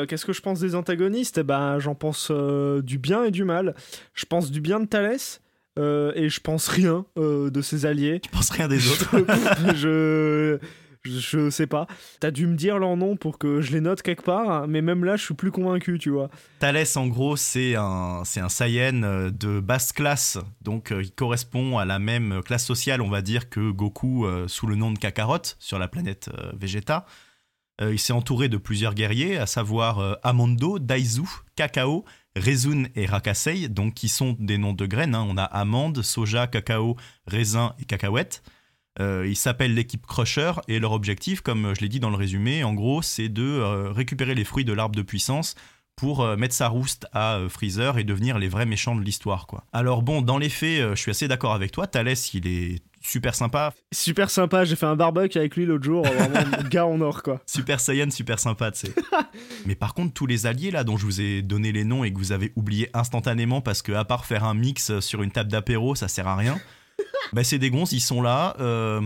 Qu'est-ce que je pense des antagonistes? Eh ben, J'en pense du bien et du mal. Je pense du bien de Thalès. et je pense rien de ses alliés. Tu penses rien des autres? (laughs) je, je sais pas. T'as dû me dire leur nom pour que je les note quelque part, mais même là, je suis plus convaincu, tu vois. Thalès, en gros, c'est un, c'est un Saiyan euh, de basse classe, donc euh, il correspond à la même classe sociale, on va dire, que Goku euh, sous le nom de Kakarot sur la planète Vegeta. il s'est entouré de plusieurs guerriers, à savoir Amando, Daizu, Kakao, Rezun et Rakasei, donc qui sont des noms de graines. Hein. On a amande, soja, cacao, raisin et cacahuète. Euh, ils s'appellent l'équipe Crusher et leur objectif, comme je l'ai dit dans le résumé, en gros, c'est de euh, récupérer les fruits de l'arbre de puissance pour euh, mettre sa rouste à Freezer et devenir les vrais méchants de l'histoire. quoi. Alors bon, dans les faits, je suis assez d'accord avec toi. Thalès, il est super sympa. Super sympa, j'ai fait un barbecue avec lui l'autre jour, vraiment (laughs) gars en or quoi. Super Saiyan, super sympa, tu sais. (laughs) Mais par contre, tous les alliés là dont je vous ai donné les noms et que vous avez oublié instantanément parce que à part faire un mix sur une table d'apéro, ça sert à rien. Bah, c'est des gonzes, ils sont là. Euh,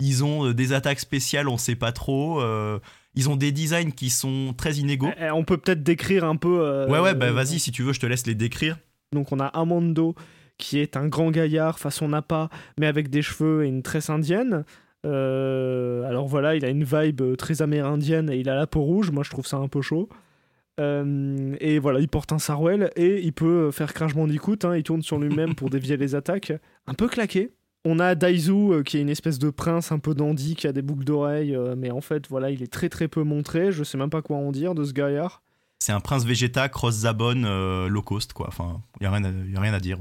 ils ont euh, des attaques spéciales, on sait pas trop. Euh, ils ont des designs qui sont très inégaux. Eh, eh, on peut peut-être décrire un peu. ouais, ouais, bah vas-y, si tu veux, je te laisse les décrire. Donc on a Amando, qui est un grand gaillard façon Nappa, mais avec des cheveux et une tresse indienne. alors voilà, il a une vibe très amérindienne et il a la peau rouge. Moi, je trouve ça un peu chaud. Et voilà, il porte un sarouel et il peut faire Crash Bandicoot. Hein, il tourne sur lui-même pour (laughs) dévier les attaques un peu claqué. On a Daizu euh, qui est une espèce de prince un peu dandy qui a des boucles d'oreilles, euh, mais en fait voilà il est très très peu montré. Je sais même pas quoi en dire de ce gaillard. C'est un prince végéta cross Zabon euh, low cost quoi. Enfin il y a rien à, y a rien à dire.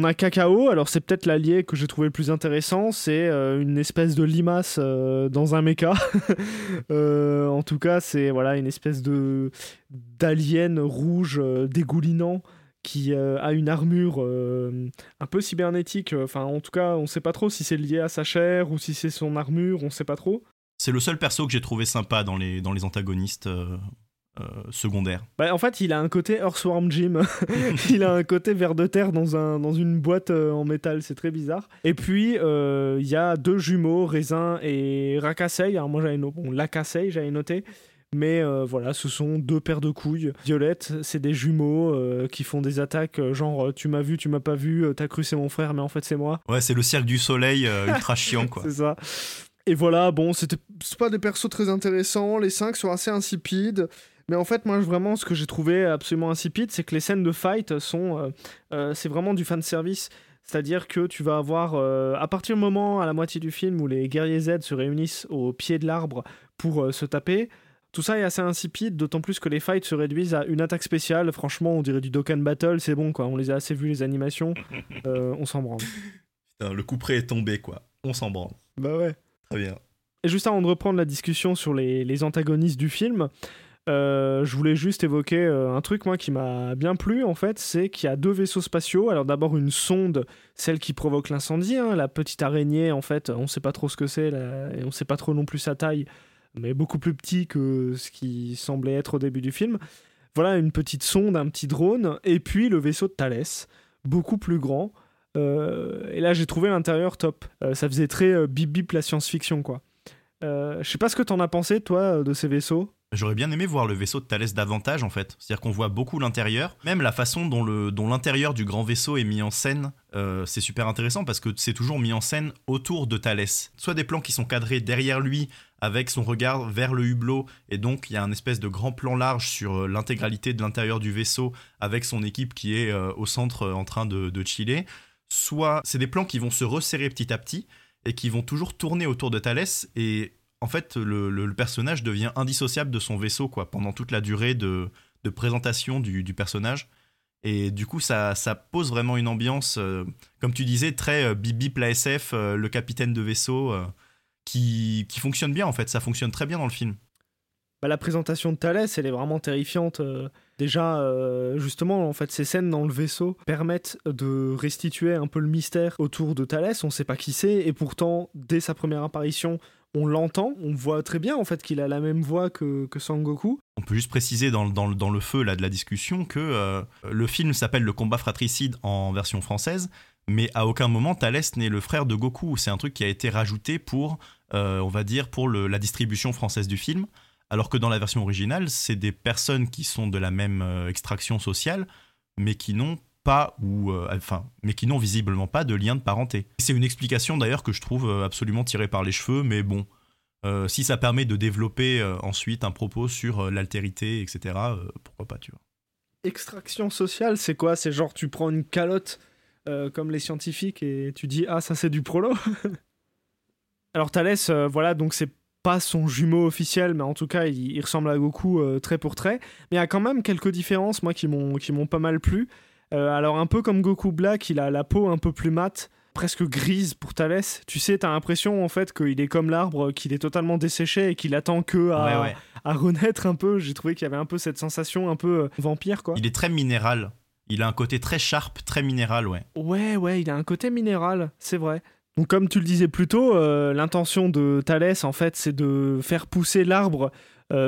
On a Cacao, alors c'est peut-être l'allié que j'ai trouvé le plus intéressant, c'est une espèce de limace dans un mecha. (laughs) en tout cas, c'est voilà une espèce de d'alien rouge dégoulinant qui euh, a une armure euh, un peu cybernétique. Enfin, en tout cas, on sait pas trop si c'est lié à sa chair ou si c'est son armure, on sait pas trop. C'est le seul perso que j'ai trouvé sympa dans les, dans les antagonistes. Euh, secondaire bah, En fait, il a un côté Earthworm Jim. (laughs) il a un côté ver de terre dans, un, dans une boîte en métal. C'est très bizarre. Et puis, il y a deux jumeaux, Raisin et Rakasei. Alors, moi, j'avais bon, Lakasei, j'avais noté. Mais euh, voilà, ce sont deux paires de couilles violettes. C'est des jumeaux euh, qui font des attaques euh, genre tu m'as vu, tu m'as pas vu, t'as cru c'est mon frère, mais en fait c'est moi. Ouais, c'est le cirque du soleil (laughs) ultra chiant quoi. c'est ça. Et voilà, bon, c'était pas des persos très intéressants. Les cinq sont assez insipides. Mais en fait, moi, vraiment, ce que j'ai trouvé absolument insipide, c'est que les scènes de fight sont. c'est vraiment du fan service. C'est-à-dire que tu vas avoir, à partir du moment, à la moitié du film, où les guerriers Z se réunissent au pied de l'arbre pour se taper, tout ça est assez insipide, d'autant plus que les fights se réduisent à une attaque spéciale. Franchement, on dirait du Dokkan Battle, c'est bon quoi. On les a assez vus les animations, (laughs) euh, on s'en branle. Putain, le coup près est tombé quoi. On s'en branle. Bah ouais. Très bien. Et juste avant de reprendre la discussion sur les, antagonistes du film, euh, je voulais juste évoquer euh, un truc moi qui m'a bien plu en fait, c'est qu'il y a deux vaisseaux spatiaux. Alors d'abord une sonde, celle qui provoque l'incendie, hein, la petite araignée en fait, on sait pas trop ce que c'est et on sait pas trop non plus sa taille mais beaucoup plus petit que ce qui semblait être au début du film. Voilà une petite sonde, un petit drone, et puis le vaisseau de Thalès, beaucoup plus grand. Euh, et là, j'ai trouvé l'intérieur top. Ça faisait très bip bip la science-fiction, quoi. je sais pas ce que t'en as pensé, toi, de ces vaisseaux. J'aurais bien aimé voir le vaisseau de Thalès davantage en fait. C'est-à-dire qu'on voit beaucoup l'intérieur. Même la façon dont, l'intérieur du grand vaisseau est mis en scène, euh, c'est super intéressant parce que c'est toujours mis en scène autour de Thalès. Soit des plans qui sont cadrés derrière lui avec son regard vers le hublot et donc il y a un espèce de grand plan large sur euh, l'intégralité de l'intérieur du vaisseau avec son équipe qui est euh, au centre en train de, de chiller. Soit c'est des plans qui vont se resserrer petit à petit et qui vont toujours tourner autour de Thalès et en fait, le, personnage devient indissociable de son vaisseau quoi, pendant toute la durée de, présentation du, personnage. Et du coup, ça, pose vraiment une ambiance, euh, comme tu disais, très euh, Bibi la SF, euh, le capitaine de vaisseau, qui, fonctionne bien en fait. Ça fonctionne très bien dans le film. Bah, la présentation de Thalès, elle est vraiment terrifiante. Déjà, justement, en fait, ces scènes dans le vaisseau permettent de restituer un peu le mystère autour de Thalès. On ne sait pas qui c'est, et pourtant, dès sa première apparition, on l'entend, on voit très bien en fait qu'il a la même voix que, que Sangoku. On peut juste préciser dans, dans, dans le feu là, de la discussion que euh, le film s'appelle Le combat fratricide en version française, mais à aucun moment Thalès n'est le frère de Goku. C'est un truc qui a été rajouté pour, euh, on va dire, pour la distribution française du film. Alors que dans la version originale, c'est des personnes qui sont de la même euh, extraction sociale, mais qui n'ont pas ou enfin mais qui n'ont visiblement pas de lien de parenté. C'est une explication d'ailleurs que je trouve absolument tirée par les cheveux mais bon euh, si ça permet de développer euh, ensuite un propos sur euh, l'altérité etc pourquoi pas tu vois. Extraction sociale c'est quoi? C'est genre tu prends une calotte comme les scientifiques et tu dis ah ça c'est du prolo? (laughs) Alors Thalès voilà donc c'est pas son jumeau officiel, mais en tout cas, il, ressemble à Goku très pour trait. Mais il y a quand même quelques différences, moi, qui m'ont pas mal plu. Euh, alors un peu comme Goku Black, il a la peau un peu plus mate, presque grise pour Thalès. Tu sais, t'as l'impression en fait qu'il est comme l'arbre, qu'il est totalement desséché et qu'il attend que à, renaître un peu. J'ai trouvé qu'il y avait un peu cette sensation un peu euh, vampire quoi. Il est très minéral. Il a un côté très sharp, très minéral, ouais. Ouais, ouais, il a un côté minéral, c'est vrai. Donc comme tu le disais plus tôt, euh, l'intention de Thalès en fait, c'est de faire pousser l'arbre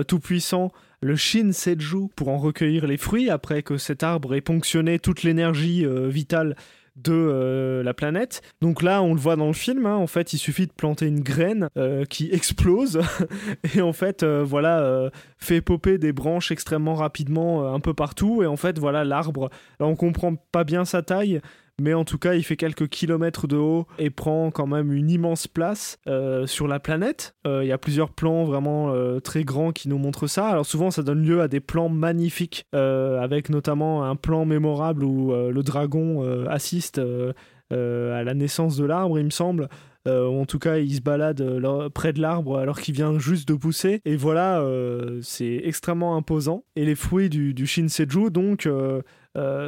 tout puissant le Shin Seju pour en recueillir les fruits après que cet arbre ait ponctionné toute l'énergie euh, vitale de euh, la planète. Donc là, on le voit dans le film, hein, en fait, il suffit de planter une graine euh, qui (laughs) explose (laughs) et en fait, voilà, fait popper des branches extrêmement rapidement un peu partout. Et en fait, voilà, l'arbre, là, on comprend pas bien sa taille, mais en tout cas il fait quelques kilomètres de haut et prend quand même une immense place euh, sur la planète. Euh, il y a plusieurs plans vraiment euh, très grands qui nous montrent ça. Alors souvent ça donne lieu à des plans magnifiques, avec notamment un plan mémorable où le dragon assiste à la naissance de l'arbre, il me semble. en tout cas, il se balade près de l'arbre alors qu'il vient juste de pousser. Et voilà, c'est extrêmement imposant. Et les fruits du, du Shinseju, donc,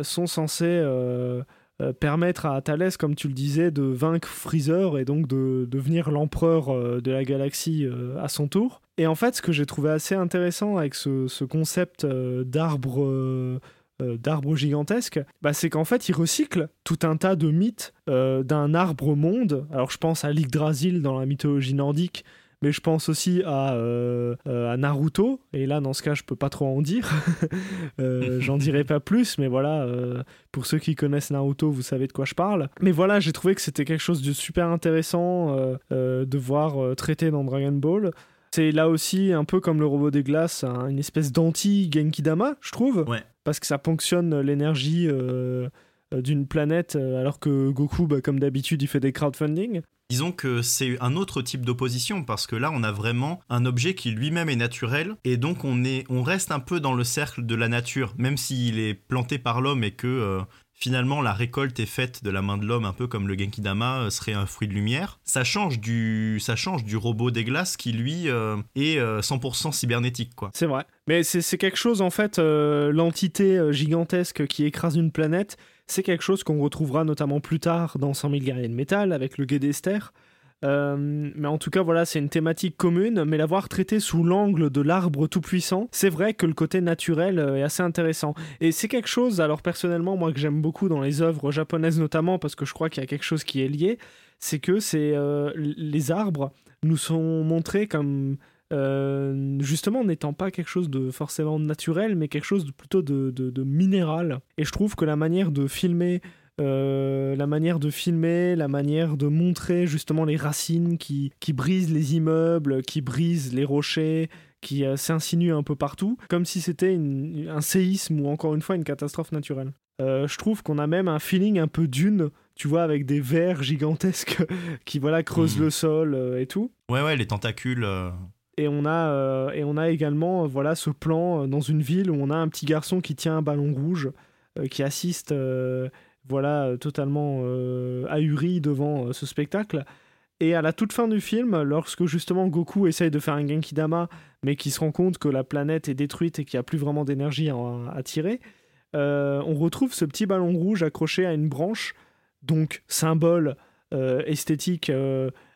sont censés euh, permettre à Thalès, comme tu le disais, de vaincre Freezer et donc de devenir l'empereur euh, de la galaxie euh, à son tour. Et en fait, ce que j'ai trouvé assez intéressant avec ce, concept d'arbre d'arbre gigantesque, bah, c'est qu'en fait, il recycle tout un tas de mythes d'un arbre monde. Alors, je pense à l'Yggdrasil dans la mythologie nordique, mais je pense aussi à, à Naruto, et là dans ce cas je peux pas trop en dire, (laughs) (laughs) j'en dirai pas plus, mais voilà, pour ceux qui connaissent Naruto, vous savez de quoi je parle. Mais voilà, j'ai trouvé que c'était quelque chose de super intéressant de voir traité dans Dragon Ball. C'est là aussi un peu comme le robot des glaces, une espèce d'anti-Genkidama, je trouve. Parce que ça ponctionne l'énergie euh, euh, d'une planète, euh, alors que Goku, bah, comme d'habitude, il fait des crowdfunding. Disons que c'est un autre type d'opposition parce que là on a vraiment un objet qui lui-même est naturel et donc on, est, on reste un peu dans le cercle de la nature, même s'il est planté par l'homme et que finalement la récolte est faite de la main de l'homme, un peu comme le Genkidama euh, serait un fruit de lumière. Ça change du, ça change du robot des glaces qui lui euh, est 100% euh, cybernétique, quoi. C'est vrai. Mais c'est quelque chose, en fait, l'entité gigantesque qui écrase une planète, c'est quelque chose qu'on retrouvera notamment plus tard dans 100 000 guerriers de métal avec le Guedester. Euh, mais en tout cas, voilà, c'est une thématique commune, mais l'avoir traité sous l'angle de l'arbre tout-puissant, c'est vrai que le côté naturel euh, est assez intéressant. Et c'est quelque chose, alors personnellement, moi que j'aime beaucoup dans les œuvres japonaises notamment, parce que je crois qu'il y a quelque chose qui est lié, c'est que c'est euh, les arbres nous sont montrés comme justement n'étant pas quelque chose de forcément naturel, mais quelque chose de, plutôt de, de, minéral. Et je trouve que la manière de filmer euh, la manière de filmer, la manière de montrer justement les racines qui, qui brisent les immeubles, qui brisent les rochers, qui euh, s'insinuent un peu partout, comme si c'était un séisme ou encore une fois une catastrophe naturelle. Euh, je trouve qu'on a même un feeling un peu dune, tu vois, avec des vers gigantesques (laughs) qui voilà creusent mmh. le sol et tout. Ouais, ouais, les tentacules. Et on a, et on a également voilà ce plan dans une ville où on a un petit garçon qui tient un ballon rouge, qui assiste voilà, euh, totalement euh, ahuri devant euh, ce spectacle. Et à la toute fin du film, lorsque justement Goku essaye de faire un Genkidama, mais qui se rend compte que la planète est détruite et qu'il n'y a plus vraiment d'énergie à, tirer, on retrouve ce petit ballon rouge accroché à une branche, donc symbole esthétique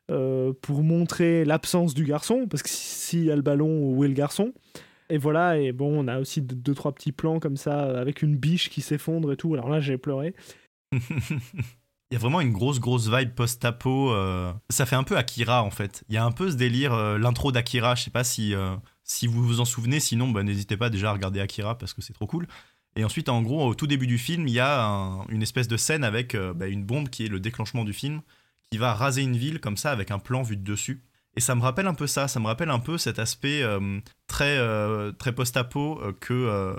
pour montrer l'absence du garçon, parce que s'il y a le ballon, où est le garçon? Et voilà, et bon, on a aussi deux, trois petits plans comme ça, avec une biche qui s'effondre et tout. Alors là, j'ai pleuré. (laughs) Il y a vraiment une grosse, grosse vibe post-apo. Euh, ça fait un peu Akira, en fait. Il y a un peu ce délire, euh, l'intro d'Akira. Je sais pas si, euh, si vous vous en souvenez. Sinon, bah, n'hésitez pas déjà à regarder Akira parce que c'est trop cool. Et ensuite, en gros, au tout début du film, il y a une espèce de scène avec bah, une bombe qui est le déclenchement du film, qui va raser une ville comme ça avec un plan vu de dessus. Et ça me rappelle un peu ça, ça me rappelle un peu cet aspect euh, très, euh, très post-apo euh,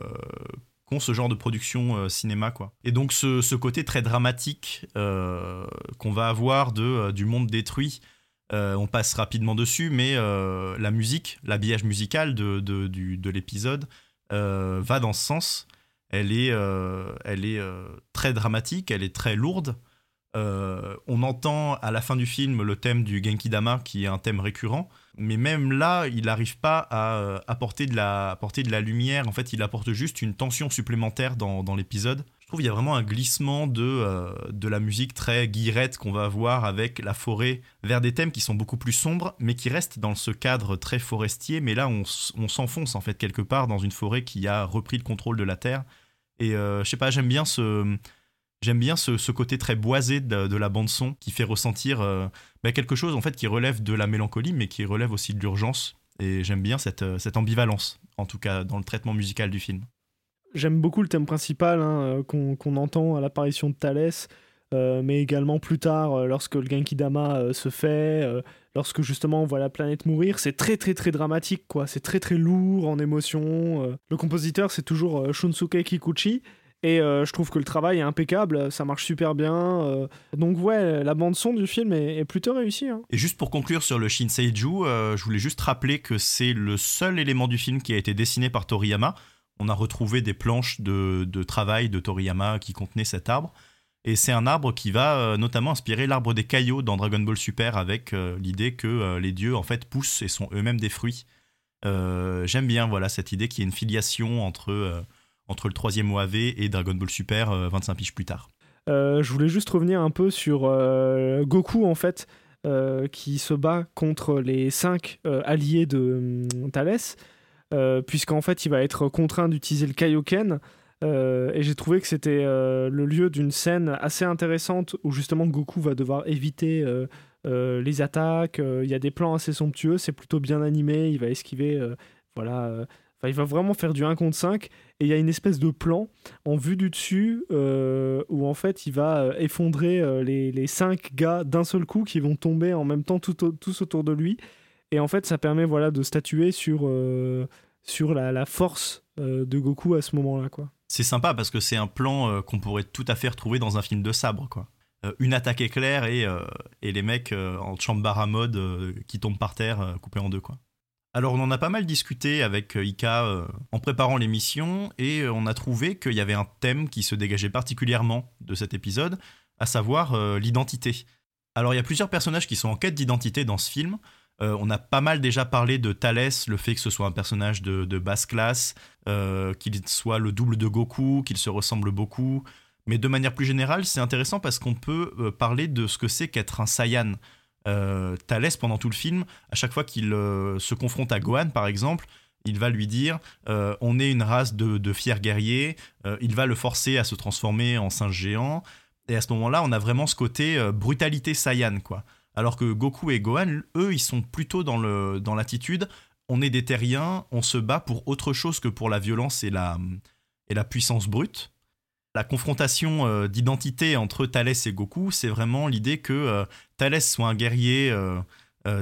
qu'ont ce genre de production cinéma quoi. Et donc ce, ce côté très dramatique qu'on va avoir de du monde détruit, on passe rapidement dessus, mais la musique, l'habillage musical de, de, de l'épisode va dans ce sens. Elle est, elle est très dramatique, elle est très lourde. Euh, on entend à la fin du film le thème du Genki Dama, qui est un thème récurrent, mais même là, il n'arrive pas à euh, apporter de, la, de la lumière. En fait, il apporte juste une tension supplémentaire dans, l'épisode. Je trouve qu'il y a vraiment un glissement de, euh, la musique très guirette qu'on va avoir avec la forêt vers des thèmes qui sont beaucoup plus sombres, mais qui restent dans ce cadre très forestier. Mais là, on s'enfonce en fait quelque part dans une forêt qui a repris le contrôle de la terre. Et je sais pas, j'aime bien ce J'aime bien ce, côté très boisé de, la bande son qui fait ressentir euh, bah, quelque chose en fait qui relève de la mélancolie mais qui relève aussi de l'urgence et j'aime bien cette, euh, cette, ambivalence en tout cas dans le traitement musical du film. J'aime beaucoup le thème principal hein, euh, qu'on entend à l'apparition de Thalès, mais également plus tard lorsque le Genkidama se fait, lorsque justement on voit la planète mourir. C'est très très très dramatique quoi, c'est très très lourd en émotion. le compositeur c'est toujours Shunsuke Kikuchi et euh, je trouve que le travail est impeccable, ça marche super bien. Euh. donc ouais, la bande son du film est, plutôt réussie. Hein. Et juste pour conclure sur le Shinseiju, euh, je voulais juste rappeler que c'est le seul élément du film qui a été dessiné par Toriyama. On a retrouvé des planches de, travail de Toriyama qui contenaient cet arbre. Et c'est un arbre qui va notamment inspirer l'arbre des caillots dans Dragon Ball Super avec l'idée que les dieux en fait poussent et sont eux-mêmes des fruits. J'aime bien voilà cette idée qu'il y ait une filiation entre entre le troisième OAV et Dragon Ball Super 25 euh, piges plus tard. Euh, je voulais juste revenir un peu sur euh, Goku en fait, qui se bat contre les cinq alliés de Thalès, puisqu'en fait il va être contraint d'utiliser le Kaioken. et j'ai trouvé que c'était le lieu d'une scène assez intéressante où justement Goku va devoir éviter les attaques. Il y a des plans assez somptueux, c'est plutôt bien animé. Il va esquiver, voilà. Il va vraiment faire du 1 contre 5 et il y a une espèce de plan en vue du dessus où en fait il va effondrer les, les 5 gars d'un seul coup qui vont tomber en même temps tous autour de lui. Et en fait, ça permet voilà, de statuer sur, euh, sur la, la force euh, de Goku à ce moment-là. quoi. C'est sympa parce que c'est un plan euh, qu'on pourrait tout à fait retrouver dans un film de sabre. quoi. une attaque éclair et, et les mecs en chambara mode qui tombent par terre coupés en deux. quoi. Alors on en a pas mal discuté avec Ika en préparant l'émission et on a trouvé qu'il y avait un thème qui se dégageait particulièrement de cet épisode, à savoir l'identité. Alors il y a plusieurs personnages qui sont en quête d'identité dans ce film. Euh, on a pas mal déjà parlé de Thalès, le fait que ce soit un personnage de, basse classe, euh, qu'il soit le double de Goku, qu'il se ressemble beaucoup. Mais de manière plus générale, c'est intéressant parce qu'on peut euh, parler de ce que c'est qu'être un Saiyan. Thalès, pendant tout le film, à chaque fois qu'il se confronte à Gohan, par exemple, il va lui dire on est une race de, de fiers guerriers, il va le forcer à se transformer en singe géant. Et à ce moment-là, on a vraiment ce côté brutalité Saiyan, quoi. Alors que Goku et Gohan, eux, ils sont plutôt dans le dans l'attitude on est des terriens, on se bat pour autre chose que pour la violence et la, et la puissance brute. La confrontation euh, d'identité entre Thalès et Goku, c'est vraiment l'idée que euh, Thalès soit un guerrier euh,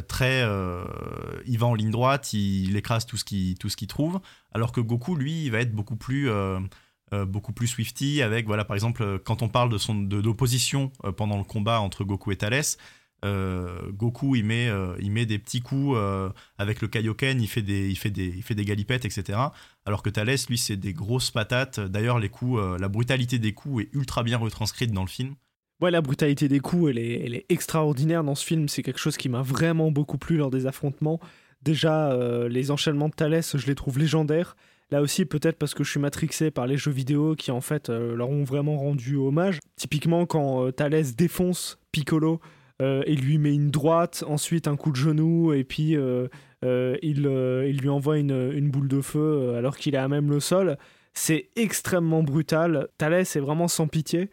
très. il va en ligne droite, il, écrase tout ce qu'il trouve, alors que Goku, lui, il va être beaucoup plus. beaucoup plus swifty avec voilà par exemple quand on parle de son de l'opposition pendant le combat entre Goku et Thalès Goku il met, il met des petits coups avec le Kaioken, il fait, des, il, fait des, il fait des galipettes, etc. Alors que Thalès, lui, c'est des grosses patates. D'ailleurs, les coups, la brutalité des coups est ultra bien retranscrite dans le film. Ouais, la brutalité des coups, elle est, extraordinaire dans ce film. C'est quelque chose qui m'a vraiment beaucoup plu lors des affrontements. Déjà, les enchaînements de Thalès, je les trouve légendaires. Là aussi, peut-être parce que je suis matrixé par les jeux vidéo qui, en fait, leur ont vraiment rendu hommage. Typiquement, quand Thalès défonce Piccolo euh, il lui met une droite, ensuite un coup de genou, et puis euh, euh, il, il, lui envoie une, boule de feu alors qu'il est à même le sol. C'est extrêmement brutal. Thalès est vraiment sans pitié.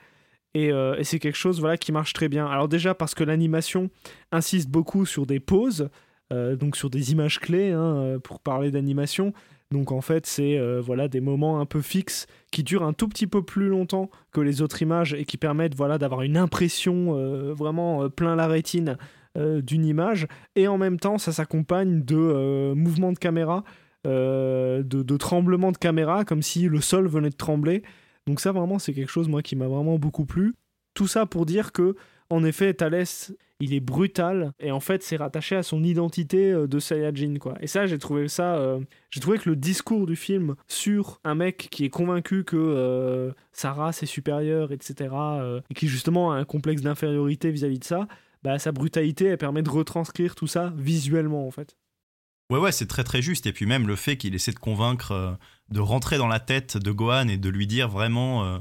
Et, c'est quelque chose voilà, qui marche très bien. Alors déjà parce que l'animation insiste beaucoup sur des pauses, donc sur des images clés hein, pour parler d'animation. Donc en fait, c'est euh, voilà des moments un peu fixes qui durent un tout petit peu plus longtemps que les autres images et qui permettent voilà d'avoir une impression euh, vraiment euh, plein la rétine d'une image. Et en même temps, ça s'accompagne de mouvements de caméra, de, de, tremblements de caméra, comme si le sol venait de trembler. Donc ça vraiment, c'est quelque chose moi qui m'a vraiment beaucoup plu. Tout ça pour dire que en effet, Thalès, il est brutal et en fait, c'est rattaché à son identité euh, de Saiyajin quoi. Et ça, j'ai trouvé ça euh, j'ai trouvé que le discours du film sur un mec qui est convaincu que euh, sa race est supérieure, etc., et qui justement a un complexe d'infériorité vis-à-vis de ça, bah, sa brutalité, elle permet de retranscrire tout ça visuellement, en fait. Ouais, ouais, c'est très très juste. Et puis même le fait qu'il essaie de convaincre, de rentrer dans la tête de Gohan et de lui dire vraiment euh,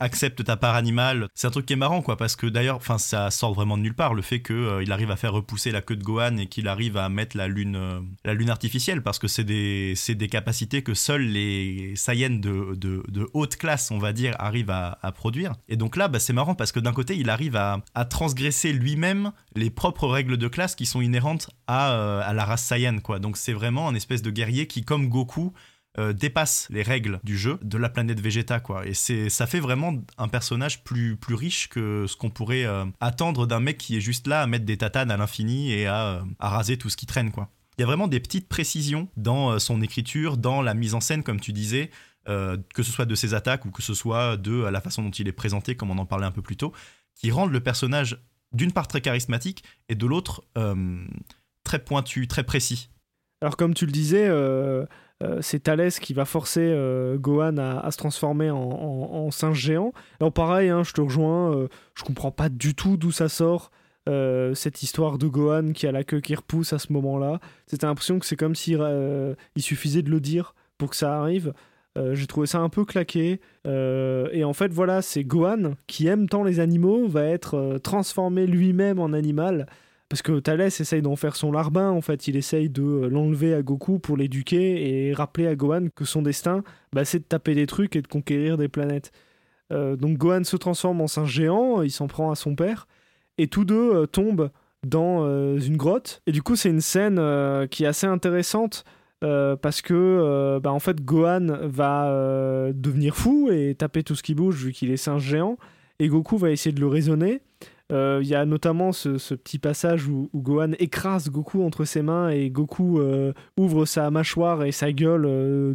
accepte ta part animale. C'est un truc qui est marrant, quoi, parce que d'ailleurs, enfin, ça sort vraiment de nulle part, le fait qu'il euh, arrive à faire repousser la queue de Gohan et qu'il arrive à mettre la lune, euh, la lune artificielle, parce que c'est des, des capacités que seuls les Saiyans de, de, haute classe, on va dire, arrivent à, produire. Et donc là, bah, c'est marrant parce que d'un côté, il arrive à, à transgresser lui-même les propres règles de classe qui sont inhérentes à, à la race Saiyan, quoi. Donc c'est vraiment un espèce de guerrier qui, comme Goku, euh, dépasse les règles du jeu de la planète Vegeta quoi. Et c'est ça fait vraiment un personnage plus plus riche que ce qu'on pourrait euh, attendre d'un mec qui est juste là à mettre des tatanes à l'infini et à, euh, à, raser tout ce qui traîne quoi. Il y a vraiment des petites précisions dans son écriture dans la mise en scène comme tu disais que ce soit de ses attaques ou que ce soit de la façon dont il est présenté comme on en parlait un peu plus tôt qui rendent le personnage d'une part très charismatique et de l'autre très pointu très précis. Alors comme tu le disais c'est Thalès qui va forcer euh, Gohan à, se transformer en, singe géant. Alors pareil, hein, je te rejoins, euh, je comprends pas du tout d'où ça sort. cette histoire de Gohan qui a la queue qui repousse à ce moment-là. C'était l'impression que c'est comme s'il il suffisait de le dire pour que ça arrive. J'ai trouvé ça un peu claqué. et en fait, voilà, c'est Gohan qui aime tant les animaux, va être transformé lui-même en animal parce que Thalès essaye d'en faire son larbin, en fait, il essaye de l'enlever à Goku pour l'éduquer et rappeler à Gohan que son destin, bah, c'est de taper des trucs et de conquérir des planètes. donc Gohan se transforme en singe géant, il s'en prend à son père, et tous deux tombent dans une grotte. Et du coup, c'est une scène qui est assez intéressante euh, parce que euh, bah, en fait Gohan va euh, devenir fou et taper tout ce qui bouge vu qu'il est singe géant et Goku va essayer de le raisonner. Il y a notamment ce, petit passage où, Gohan écrase Goku entre ses mains et Goku ouvre sa mâchoire et sa gueule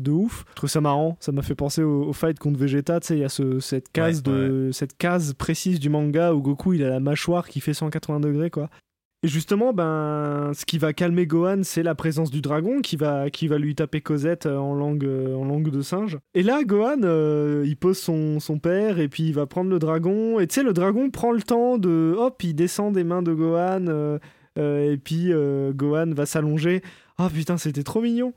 de ouf. Je trouve ça marrant, ça m'a fait penser au, fight contre Vegeta, tu sais, il y a cette, case de, cette case précise du manga où Goku il a la mâchoire qui fait 180 degrés quoi. Et justement, ben, ce qui va calmer Gohan, c'est la présence du dragon qui va, qui va lui taper Cosette euh, en langue, euh, en langue de singe. Et là, Gohan, euh, il pose son, son, père et puis il va prendre le dragon. Et tu sais, le dragon prend le temps de. Hop, il descend des mains de Gohan. et puis Gohan va s'allonger. Ah oh, putain, c'était trop mignon.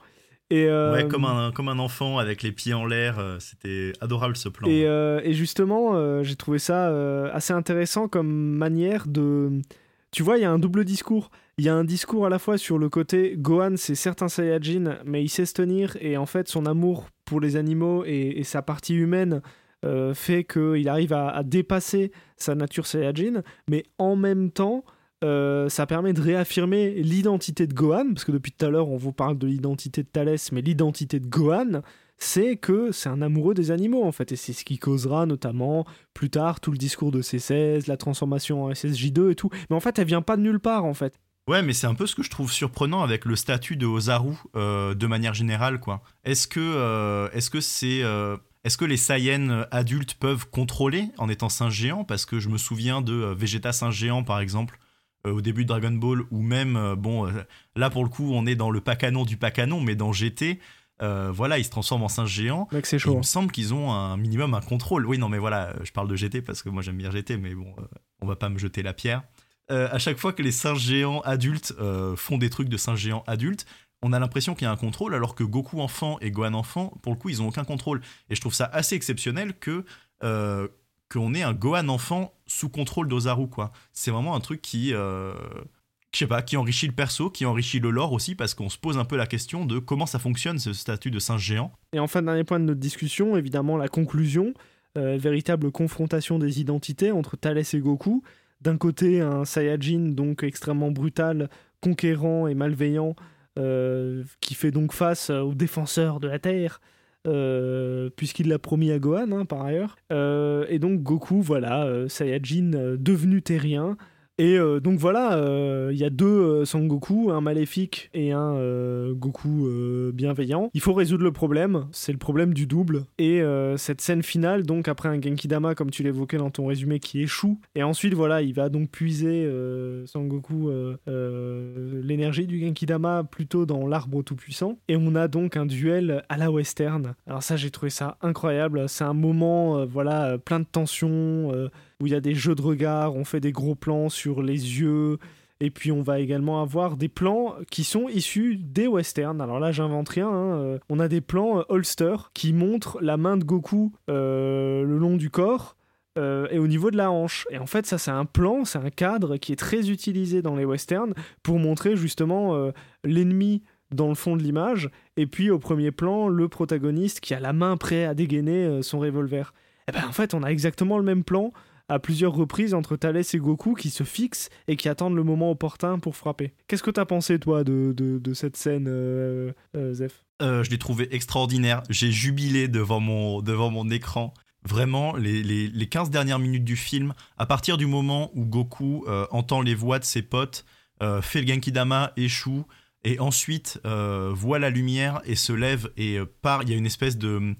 Et ouais, comme un, comme un enfant avec les pieds en l'air, c'était adorable ce plan. Et, et justement, j'ai trouvé ça assez intéressant comme manière de tu vois, il y a un double discours. Il y a un discours à la fois sur le côté Gohan, c'est certes un Saiyajin, mais il sait se tenir et en fait son amour pour les animaux et, sa partie humaine euh, fait qu'il arrive à, dépasser sa nature Saiyajin, mais en même temps, euh, ça permet de réaffirmer l'identité de Gohan, parce que depuis tout à l'heure on vous parle de l'identité de Thalès, mais l'identité de Gohan, c'est que c'est un amoureux des animaux en fait, et c'est ce qui causera notamment plus tard tout le discours de C16, la transformation en SSJ2 et tout. Mais en fait, elle vient pas de nulle part en fait. Ouais, mais c'est un peu ce que je trouve surprenant avec le statut de Ozaru euh, de manière générale, quoi. Est-ce que euh, est-ce que c'est euh, est-ce que les Saiyans adultes peuvent contrôler en étant singe géant Parce que je me souviens de Vegeta singe géant par exemple au début de Dragon Ball, ou même bon là pour le coup on est dans le pas canon du pas canon, mais dans GT euh, voilà, ils se transforment en singe géant. Mec, c'est chaud. Il me semble qu'ils ont un minimum un contrôle. Oui, non, mais voilà, euh, je parle de GT parce que moi j'aime bien GT, mais bon, euh, on va pas me jeter la pierre. à chaque fois que les singes géants adultes font des trucs de singes géants adultes, on a l'impression qu'il y a un contrôle, alors que Goku enfant et Gohan enfant, pour le coup, ils ont aucun contrôle. Et je trouve ça assez exceptionnel que qu'on ait un Gohan enfant sous contrôle d'Ozaru, quoi. C'est vraiment un truc qui je sais pas, qui enrichit le perso, qui enrichit le lore aussi, parce qu'on se pose un peu la question de comment ça fonctionne ce statut de singe géant. Et enfin, dernier point de notre discussion, évidemment, la conclusion, euh, véritable confrontation des identités entre Thalès et Goku. D'un côté, un Saiyajin donc extrêmement brutal, conquérant et malveillant, euh, qui fait donc face aux défenseurs de la Terre. Euh, puisqu'il l'a promis à Gohan hein, par ailleurs. et donc Goku, voilà, Saiyajin devenu terrien, et euh, donc voilà, euh, il y a deux euh, Sangoku, un maléfique et un Goku bienveillant. Il faut résoudre le problème, c'est le problème du double. Et cette scène finale, donc après un Genkidama, comme tu l'évoquais dans ton résumé, qui échoue. Et ensuite, voilà, il va donc puiser Sangoku l'énergie du Genkidama plutôt dans l'arbre tout-puissant. Et on a donc un duel à la western. Alors ça, j'ai trouvé ça incroyable. C'est un moment, voilà, plein de tension où il y a des jeux de regard, on fait des gros plans sur les yeux, et puis on va également avoir des plans qui sont issus des westerns. Alors là, j'invente rien. Hein, euh, on a des plans euh, holster qui montrent la main de Goku euh, le long du corps. et au niveau de la hanche. Et en fait, ça, c'est un plan, c'est un cadre qui est très utilisé dans les westerns pour montrer justement l'ennemi dans le fond de l'image, et puis au premier plan, le protagoniste qui a la main prêt à dégainer son revolver. Et ben en fait, on a exactement le même plan à plusieurs reprises entre Thalès et Goku qui se fixent et qui attendent le moment opportun pour frapper. Qu'est-ce que t'as pensé, toi, de, de, cette scène, euh, euh, Zef euh, Je l'ai trouvé extraordinaire. J'ai jubilé devant mon, devant mon écran. Vraiment, les, les, les, 15 dernières minutes du film, à partir du moment où Goku entend les voix de ses potes, fait le Genkidama, échoue, et ensuite voit la lumière et se lève et part, il y a une espèce de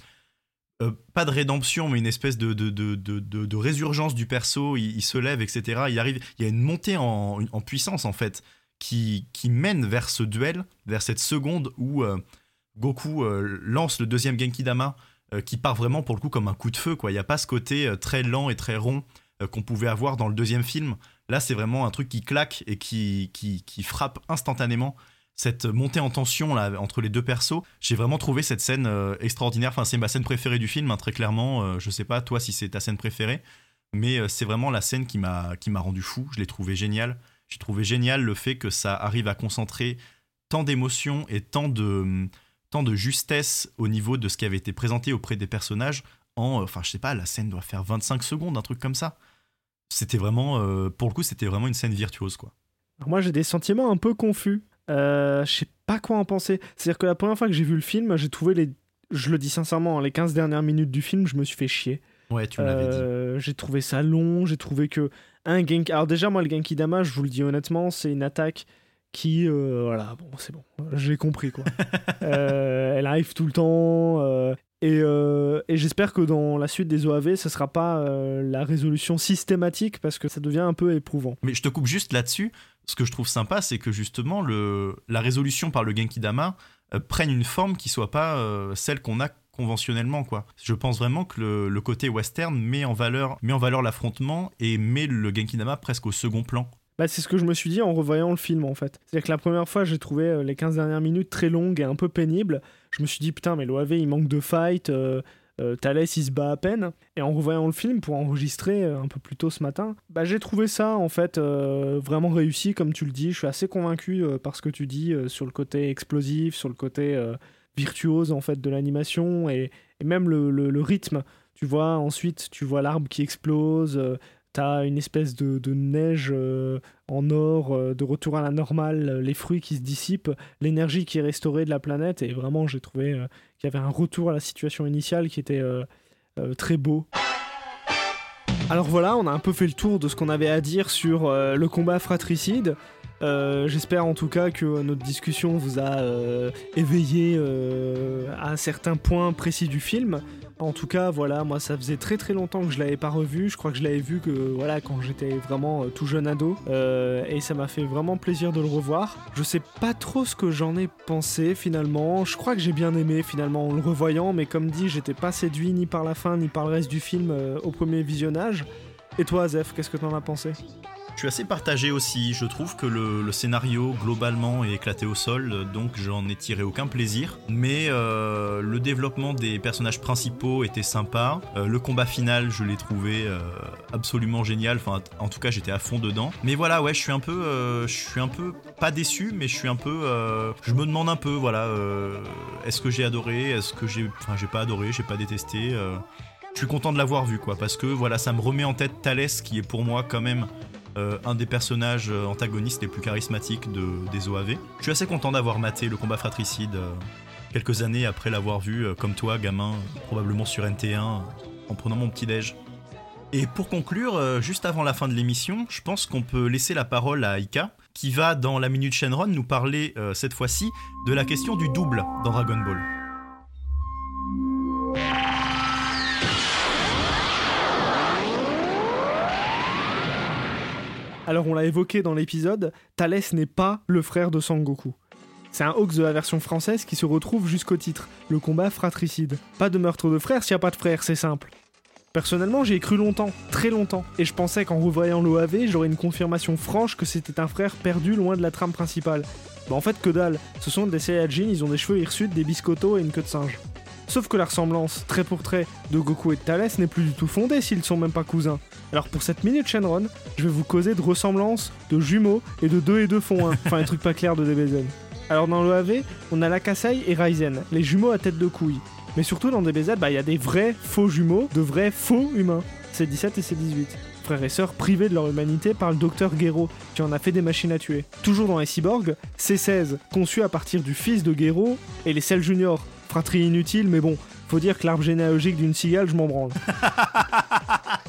euh, pas de rédemption, mais une espèce de, de, de, de résurgence du perso, il, se lève, etc. Il arrive, il y a une montée en, en puissance, en fait, qui, qui, mène vers ce duel, vers cette seconde où euh, Goku euh, lance le deuxième Genkidama, qui part vraiment pour le coup comme un coup de feu. Il n'y a pas ce côté très lent et très rond qu'on pouvait avoir dans le deuxième film. Là, c'est vraiment un truc qui claque et qui, qui, qui frappe instantanément cette montée en tension là entre les deux persos. J'ai vraiment trouvé cette scène euh, extraordinaire. Enfin, c'est ma scène préférée du film, hein, très clairement. Euh, je sais pas toi si c'est ta scène préférée, mais euh, c'est vraiment la scène qui m'a rendu fou. Je l'ai trouvé génial. J'ai trouvé génial le fait que ça arrive à concentrer tant d'émotions et tant de, tant de justesse au niveau de ce qui avait été présenté auprès des personnages en, enfin je sais pas, la scène doit faire 25 secondes, un truc comme ça. C'était vraiment, euh, pour le coup, c'était vraiment une scène virtuose quoi. moi j'ai des sentiments un peu confus. Euh, je sais pas quoi en penser. C'est-à-dire que la première fois que j'ai vu le film, j'ai trouvé les, je le dis sincèrement, les 15 dernières minutes du film, je me suis fait chier. Ouais, tu me l'avais dit. Euh, j'ai trouvé ça long, j'ai trouvé que un. Alors, déjà, moi, le Genki Dama, je vous le dis honnêtement, c'est une attaque qui. euh, voilà, bon, c'est bon, j'ai compris quoi. (laughs) Euh, elle arrive tout le temps. Euh, et, j'espère que dans la suite des OAV, ce sera pas euh, la résolution systématique parce que ça devient un peu éprouvant. Mais je te coupe juste là-dessus. Ce que je trouve sympa, c'est que justement, le, la résolution par le Genki Dama euh, prenne une forme qui soit pas euh, celle qu'on a conventionnellement quoi. Je pense vraiment que le, côté western met en valeur met en valeur l'affrontement et met le Genki Dama presque au second plan. Bah, c'est ce que je me suis dit en revoyant le film en fait. C'est-à-dire que la première fois, j'ai trouvé euh, les 15 dernières minutes très longues et un peu pénibles. Je me suis dit, putain, mais l'OAV il manque de fight, euh, euh, Thalès il se bat à peine. Et en revoyant le film pour enregistrer euh, un peu plus tôt ce matin, bah, j'ai trouvé ça en fait euh, vraiment réussi, comme tu le dis. Je suis assez convaincu par ce que tu dis sur le côté explosif, sur le côté virtuose en fait de l'animation et, même le rythme. Tu vois, ensuite, tu vois l'arbre qui explose. T'as une espèce de, neige euh, en or, euh, de retour à la normale, euh, les fruits qui se dissipent, l'énergie qui est restaurée de la planète. Et vraiment, j'ai trouvé qu'il y avait un retour à la situation initiale qui était très beau. Alors voilà, on a un peu fait le tour de ce qu'on avait à dire sur le combat fratricide. J'espère en tout cas que notre discussion vous a éveillé à certains points précis du film. En tout cas, voilà, moi ça faisait très très longtemps que je l'avais pas revu. Je crois que je l'avais vu que voilà quand j'étais vraiment euh, tout jeune ado, Euh, et ça m'a fait vraiment plaisir de le revoir. Je sais pas trop ce que j'en ai pensé finalement. Je crois que j'ai bien aimé finalement en le revoyant, mais comme dit, j'étais pas séduit ni par la fin ni par le reste du film euh, au premier visionnage. Et toi, Zef, qu'est-ce que t'en as pensé? Je suis assez partagé aussi. Je trouve que le, scénario globalement est éclaté au sol, donc j'en ai tiré aucun plaisir. Mais euh, le développement des personnages principaux était sympa. Euh, le combat final, je l'ai trouvé euh, absolument génial. Enfin, en tout cas, j'étais à fond dedans. Mais voilà, ouais, je suis un peu, je suis un peu pas déçu, mais je suis un peu, je me demande un peu, voilà, est-ce que j'ai adoré, est-ce que j'ai, enfin, j'ai pas adoré, j'ai pas détesté. je suis content de l'avoir vu, quoi, parce que voilà, ça me remet en tête Thalès, qui est pour moi quand même euh, un des personnages euh, antagonistes les plus charismatiques de, des OAV. Je suis assez content d'avoir maté le combat fratricide euh, quelques années après l'avoir vu, comme toi, gamin, probablement sur NT1, euh, en prenant mon petit-déj. Et pour conclure, juste avant la fin de l'émission, je pense qu'on peut laisser la parole à Aika, qui va, dans la Minute Shenron, nous parler, cette fois-ci, de la question du double dans Dragon Ball. Alors on l'a évoqué dans l'épisode, Thalès n'est pas le frère de Sangoku. C'est un Hawks de la version française qui se retrouve jusqu'au titre, le combat fratricide. Pas de meurtre de frère s'il n'y a pas de frère, c'est simple. Personnellement, j'y ai cru longtemps, très longtemps, et je pensais qu'en revoyant l'OAV, j'aurais une confirmation franche que c'était un frère perdu loin de la trame principale. Bah en fait que dalle, ce sont des Saiyajin, ils ont des cheveux hirsutes, des biscottos et une queue de singe. Sauf que la ressemblance, trait pour trait, de Goku et de Thalès n'est plus du tout fondée s'ils sont même pas cousins. Alors pour cette minute Shenron, je vais vous causer de ressemblances, de jumeaux et de 2 et 2 font 1. Enfin, un truc pas clair de DBZ. Alors dans l'OAV, on a Lakasai et Ryzen, les jumeaux à tête de couille. Mais surtout dans DBZ, bah, il y a des vrais faux jumeaux, de vrais faux humains. C'est 17 et c'est 18. Frères et sœurs privés de leur humanité par le docteur Gero, qui en a fait des machines à tuer. Toujours dans les cyborgs, C16, conçu à partir du fils de Gero, et les Cell Junior, fratrie inutile, mais bon, faut dire que l'arbre généalogique d'une cigale, je m'en branle. (laughs)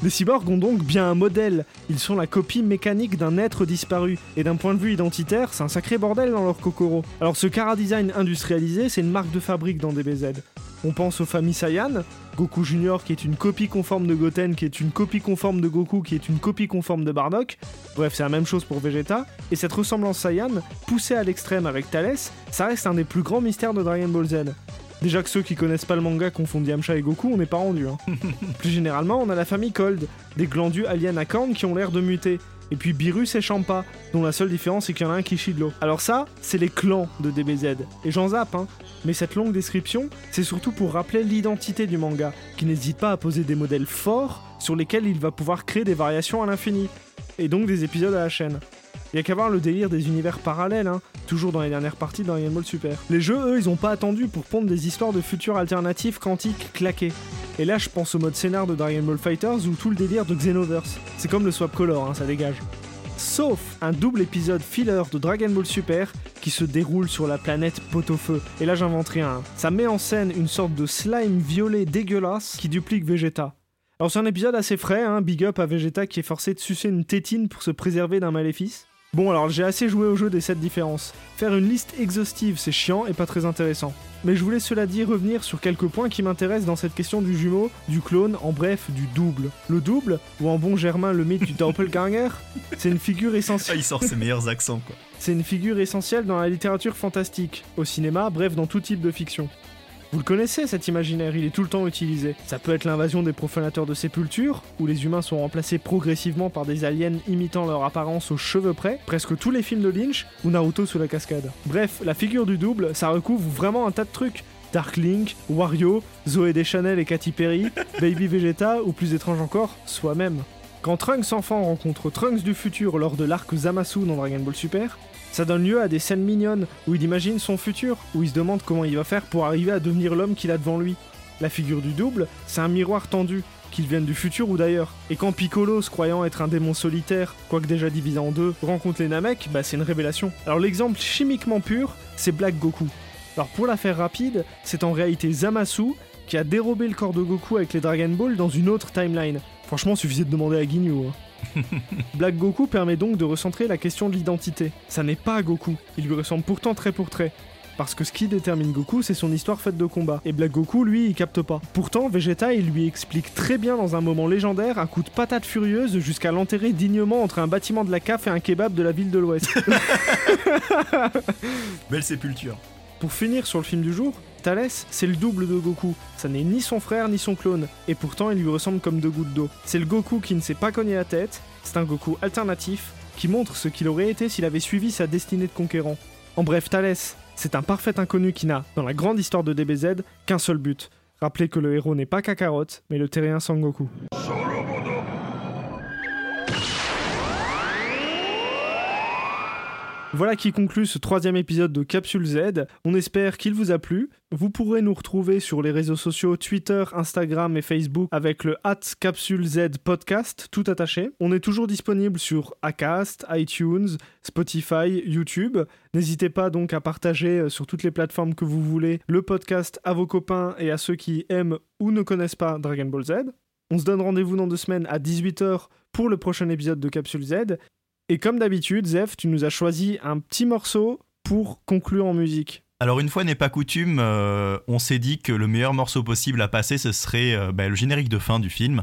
Les cyborgs ont donc bien un modèle. Ils sont la copie mécanique d'un être disparu. Et d'un point de vue identitaire, c'est un sacré bordel dans leur kokoro. Alors ce Kara Design industrialisé, c'est une marque de fabrique dans DBZ. On pense aux familles Saiyan, Goku Junior qui est une copie conforme de Goten, qui est une copie conforme de Goku, qui est une copie conforme de Bardock. Bref, c'est la même chose pour Vegeta. Et cette ressemblance Saiyan, poussée à l'extrême avec Thalès, ça reste un des plus grands mystères de Dragon Ball Z. Déjà que ceux qui connaissent pas le manga confondent Yamcha et Goku, on n'est pas rendu. Hein. (laughs) Plus généralement, on a la famille Cold, des glandus aliens à cornes qui ont l'air de muter. Et puis Birus et Champa, dont la seule différence c'est qu'il y en a un qui chie de l'eau. Alors ça, c'est les clans de DBZ. Et j'en zappe, hein. Mais cette longue description, c'est surtout pour rappeler l'identité du manga, qui n'hésite pas à poser des modèles forts sur lesquels il va pouvoir créer des variations à l'infini. et donc des épisodes à la chaîne. Il y a qu'à voir le délire des univers parallèles, hein, toujours dans les dernières parties de Dragon Ball Super. Les jeux, eux, ils ont pas attendu pour pondre des histoires de futurs alternatifs quantiques claqués. Et là, je pense au mode scénar de Dragon Ball Fighters ou tout le délire de Xenoverse. C'est comme le swap color, hein, ça dégage. Sauf un double épisode filler de Dragon Ball Super qui se déroule sur la planète Pot-au-Feu. Et là, j'invente rien. hein. Ça met en scène une sorte de slime violet dégueulasse qui duplique Vegeta. Alors c'est un épisode assez frais, hein, big up à Vegeta qui est forcé de sucer une tétine pour se préserver d'un maléfice. Bon alors j'ai assez joué au jeu des 7 différences. Faire une liste exhaustive c'est chiant et pas très intéressant. Mais je voulais cela dit revenir sur quelques points qui m'intéressent dans cette question du jumeau, du clone, en bref du double. Le double, ou en bon germain le mythe du doppelganger, (laughs) c'est une figure Ah, essentielle. il sort ses meilleurs accents, quoi. C'est une figure essentielle dans la littérature fantastique, au cinéma, bref dans tout type de fiction. Vous le connaissez cet imaginaire, il est tout le temps utilisé. Ça peut être l'invasion des profanateurs de sépultures, où les humains sont remplacés progressivement par des aliens imitant leur apparence aux cheveux près, presque tous les films de Lynch, ou Naruto sous la cascade. Bref, la figure du double, ça recouvre vraiment un tas de trucs. Dark Link, Wario, Zoé Deschanel et Katy Perry, (laughs) Baby Vegeta, ou plus étrange encore, soi-même. Quand Trunks enfant rencontre Trunks du futur lors de l'arc Zamasu dans Dragon Ball Super, ça donne lieu à des scènes mignonnes où il imagine son futur, où il se demande comment il va faire pour arriver à devenir l'homme qu'il a devant lui. La figure du double, c'est un miroir tendu, qu'il vienne du futur ou d'ailleurs. Et quand Piccolo, se croyant être un démon solitaire, quoique déjà divisé en deux, rencontre les Namek, bah c'est une révélation. Alors l'exemple chimiquement pur, c'est Black Goku. Alors pour la faire rapide, c'est en réalité Zamasu qui a dérobé le corps de Goku avec les Dragon Ball dans une autre timeline. Franchement, suffisait de demander à Ginyu. hein. (laughs) Black Goku permet donc de recentrer la question de l'identité. Ça n'est pas Goku, il lui ressemble pourtant trait pour trait. Parce que ce qui détermine Goku, c'est son histoire faite de combat. Et Black Goku, lui, il capte pas. Pourtant, Vegeta, il lui explique très bien dans un moment légendaire un coup de patate furieuse jusqu'à l'enterrer dignement entre un bâtiment de la CAF et un kebab de la ville de l'Ouest. (laughs) (laughs) Belle sépulture. Pour finir sur le film du jour, Thalès, c'est le double de Goku. Ça n'est ni son frère ni son clone, et pourtant il lui ressemble comme deux gouttes d'eau. C'est le Goku qui ne s'est pas cogné la tête, c'est un Goku alternatif, qui montre ce qu'il aurait été s'il avait suivi sa destinée de conquérant. En bref, Thalès, c'est un parfait inconnu qui n'a, dans la grande histoire de DBZ, qu'un seul but. Rappelez que le héros n'est pas Kakarot, mais le terrien Sangoku. Voilà qui conclut ce troisième épisode de Capsule Z. On espère qu'il vous a plu. Vous pourrez nous retrouver sur les réseaux sociaux Twitter, Instagram et Facebook avec le Capsule Z podcast, tout attaché. On est toujours disponible sur Acast, iTunes, Spotify, YouTube. N'hésitez pas donc à partager euh, sur toutes les plateformes que vous voulez le podcast à vos copains et à ceux qui aiment ou ne connaissent pas Dragon Ball Z. On se donne rendez-vous dans deux semaines à 18h pour le prochain épisode de Capsule Z. Et comme d'habitude, Zef, tu nous as choisi un petit morceau pour conclure en musique. Alors une fois n'est pas coutume, euh, on s'est dit que le meilleur morceau possible à passer, ce serait euh, bah, le générique de fin du film.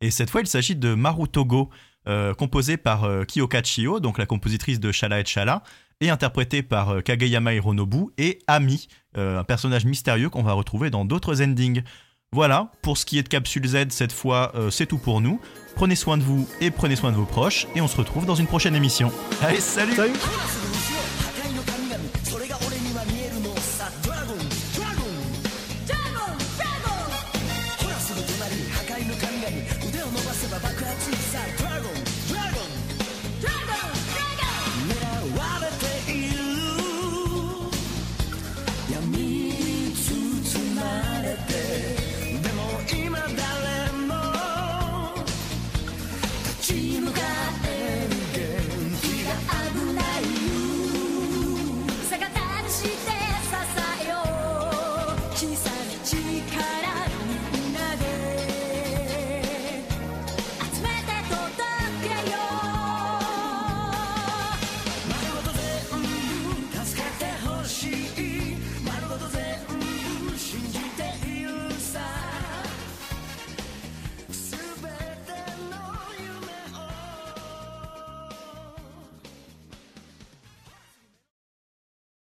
Et cette fois, il s'agit de Maru Togo, euh, composé par euh, Kyoka Chio, donc la compositrice de Shala et Chala, et interprété par Kageyama Hironobu et Ami, un personnage mystérieux qu'on va retrouver dans d'autres endings. Voilà, pour ce qui est de Capsule Z, cette fois, euh, c'est tout pour nous. Prenez soin de vous et prenez soin de vos proches, et on se retrouve dans une prochaine émission. Allez, salut Salut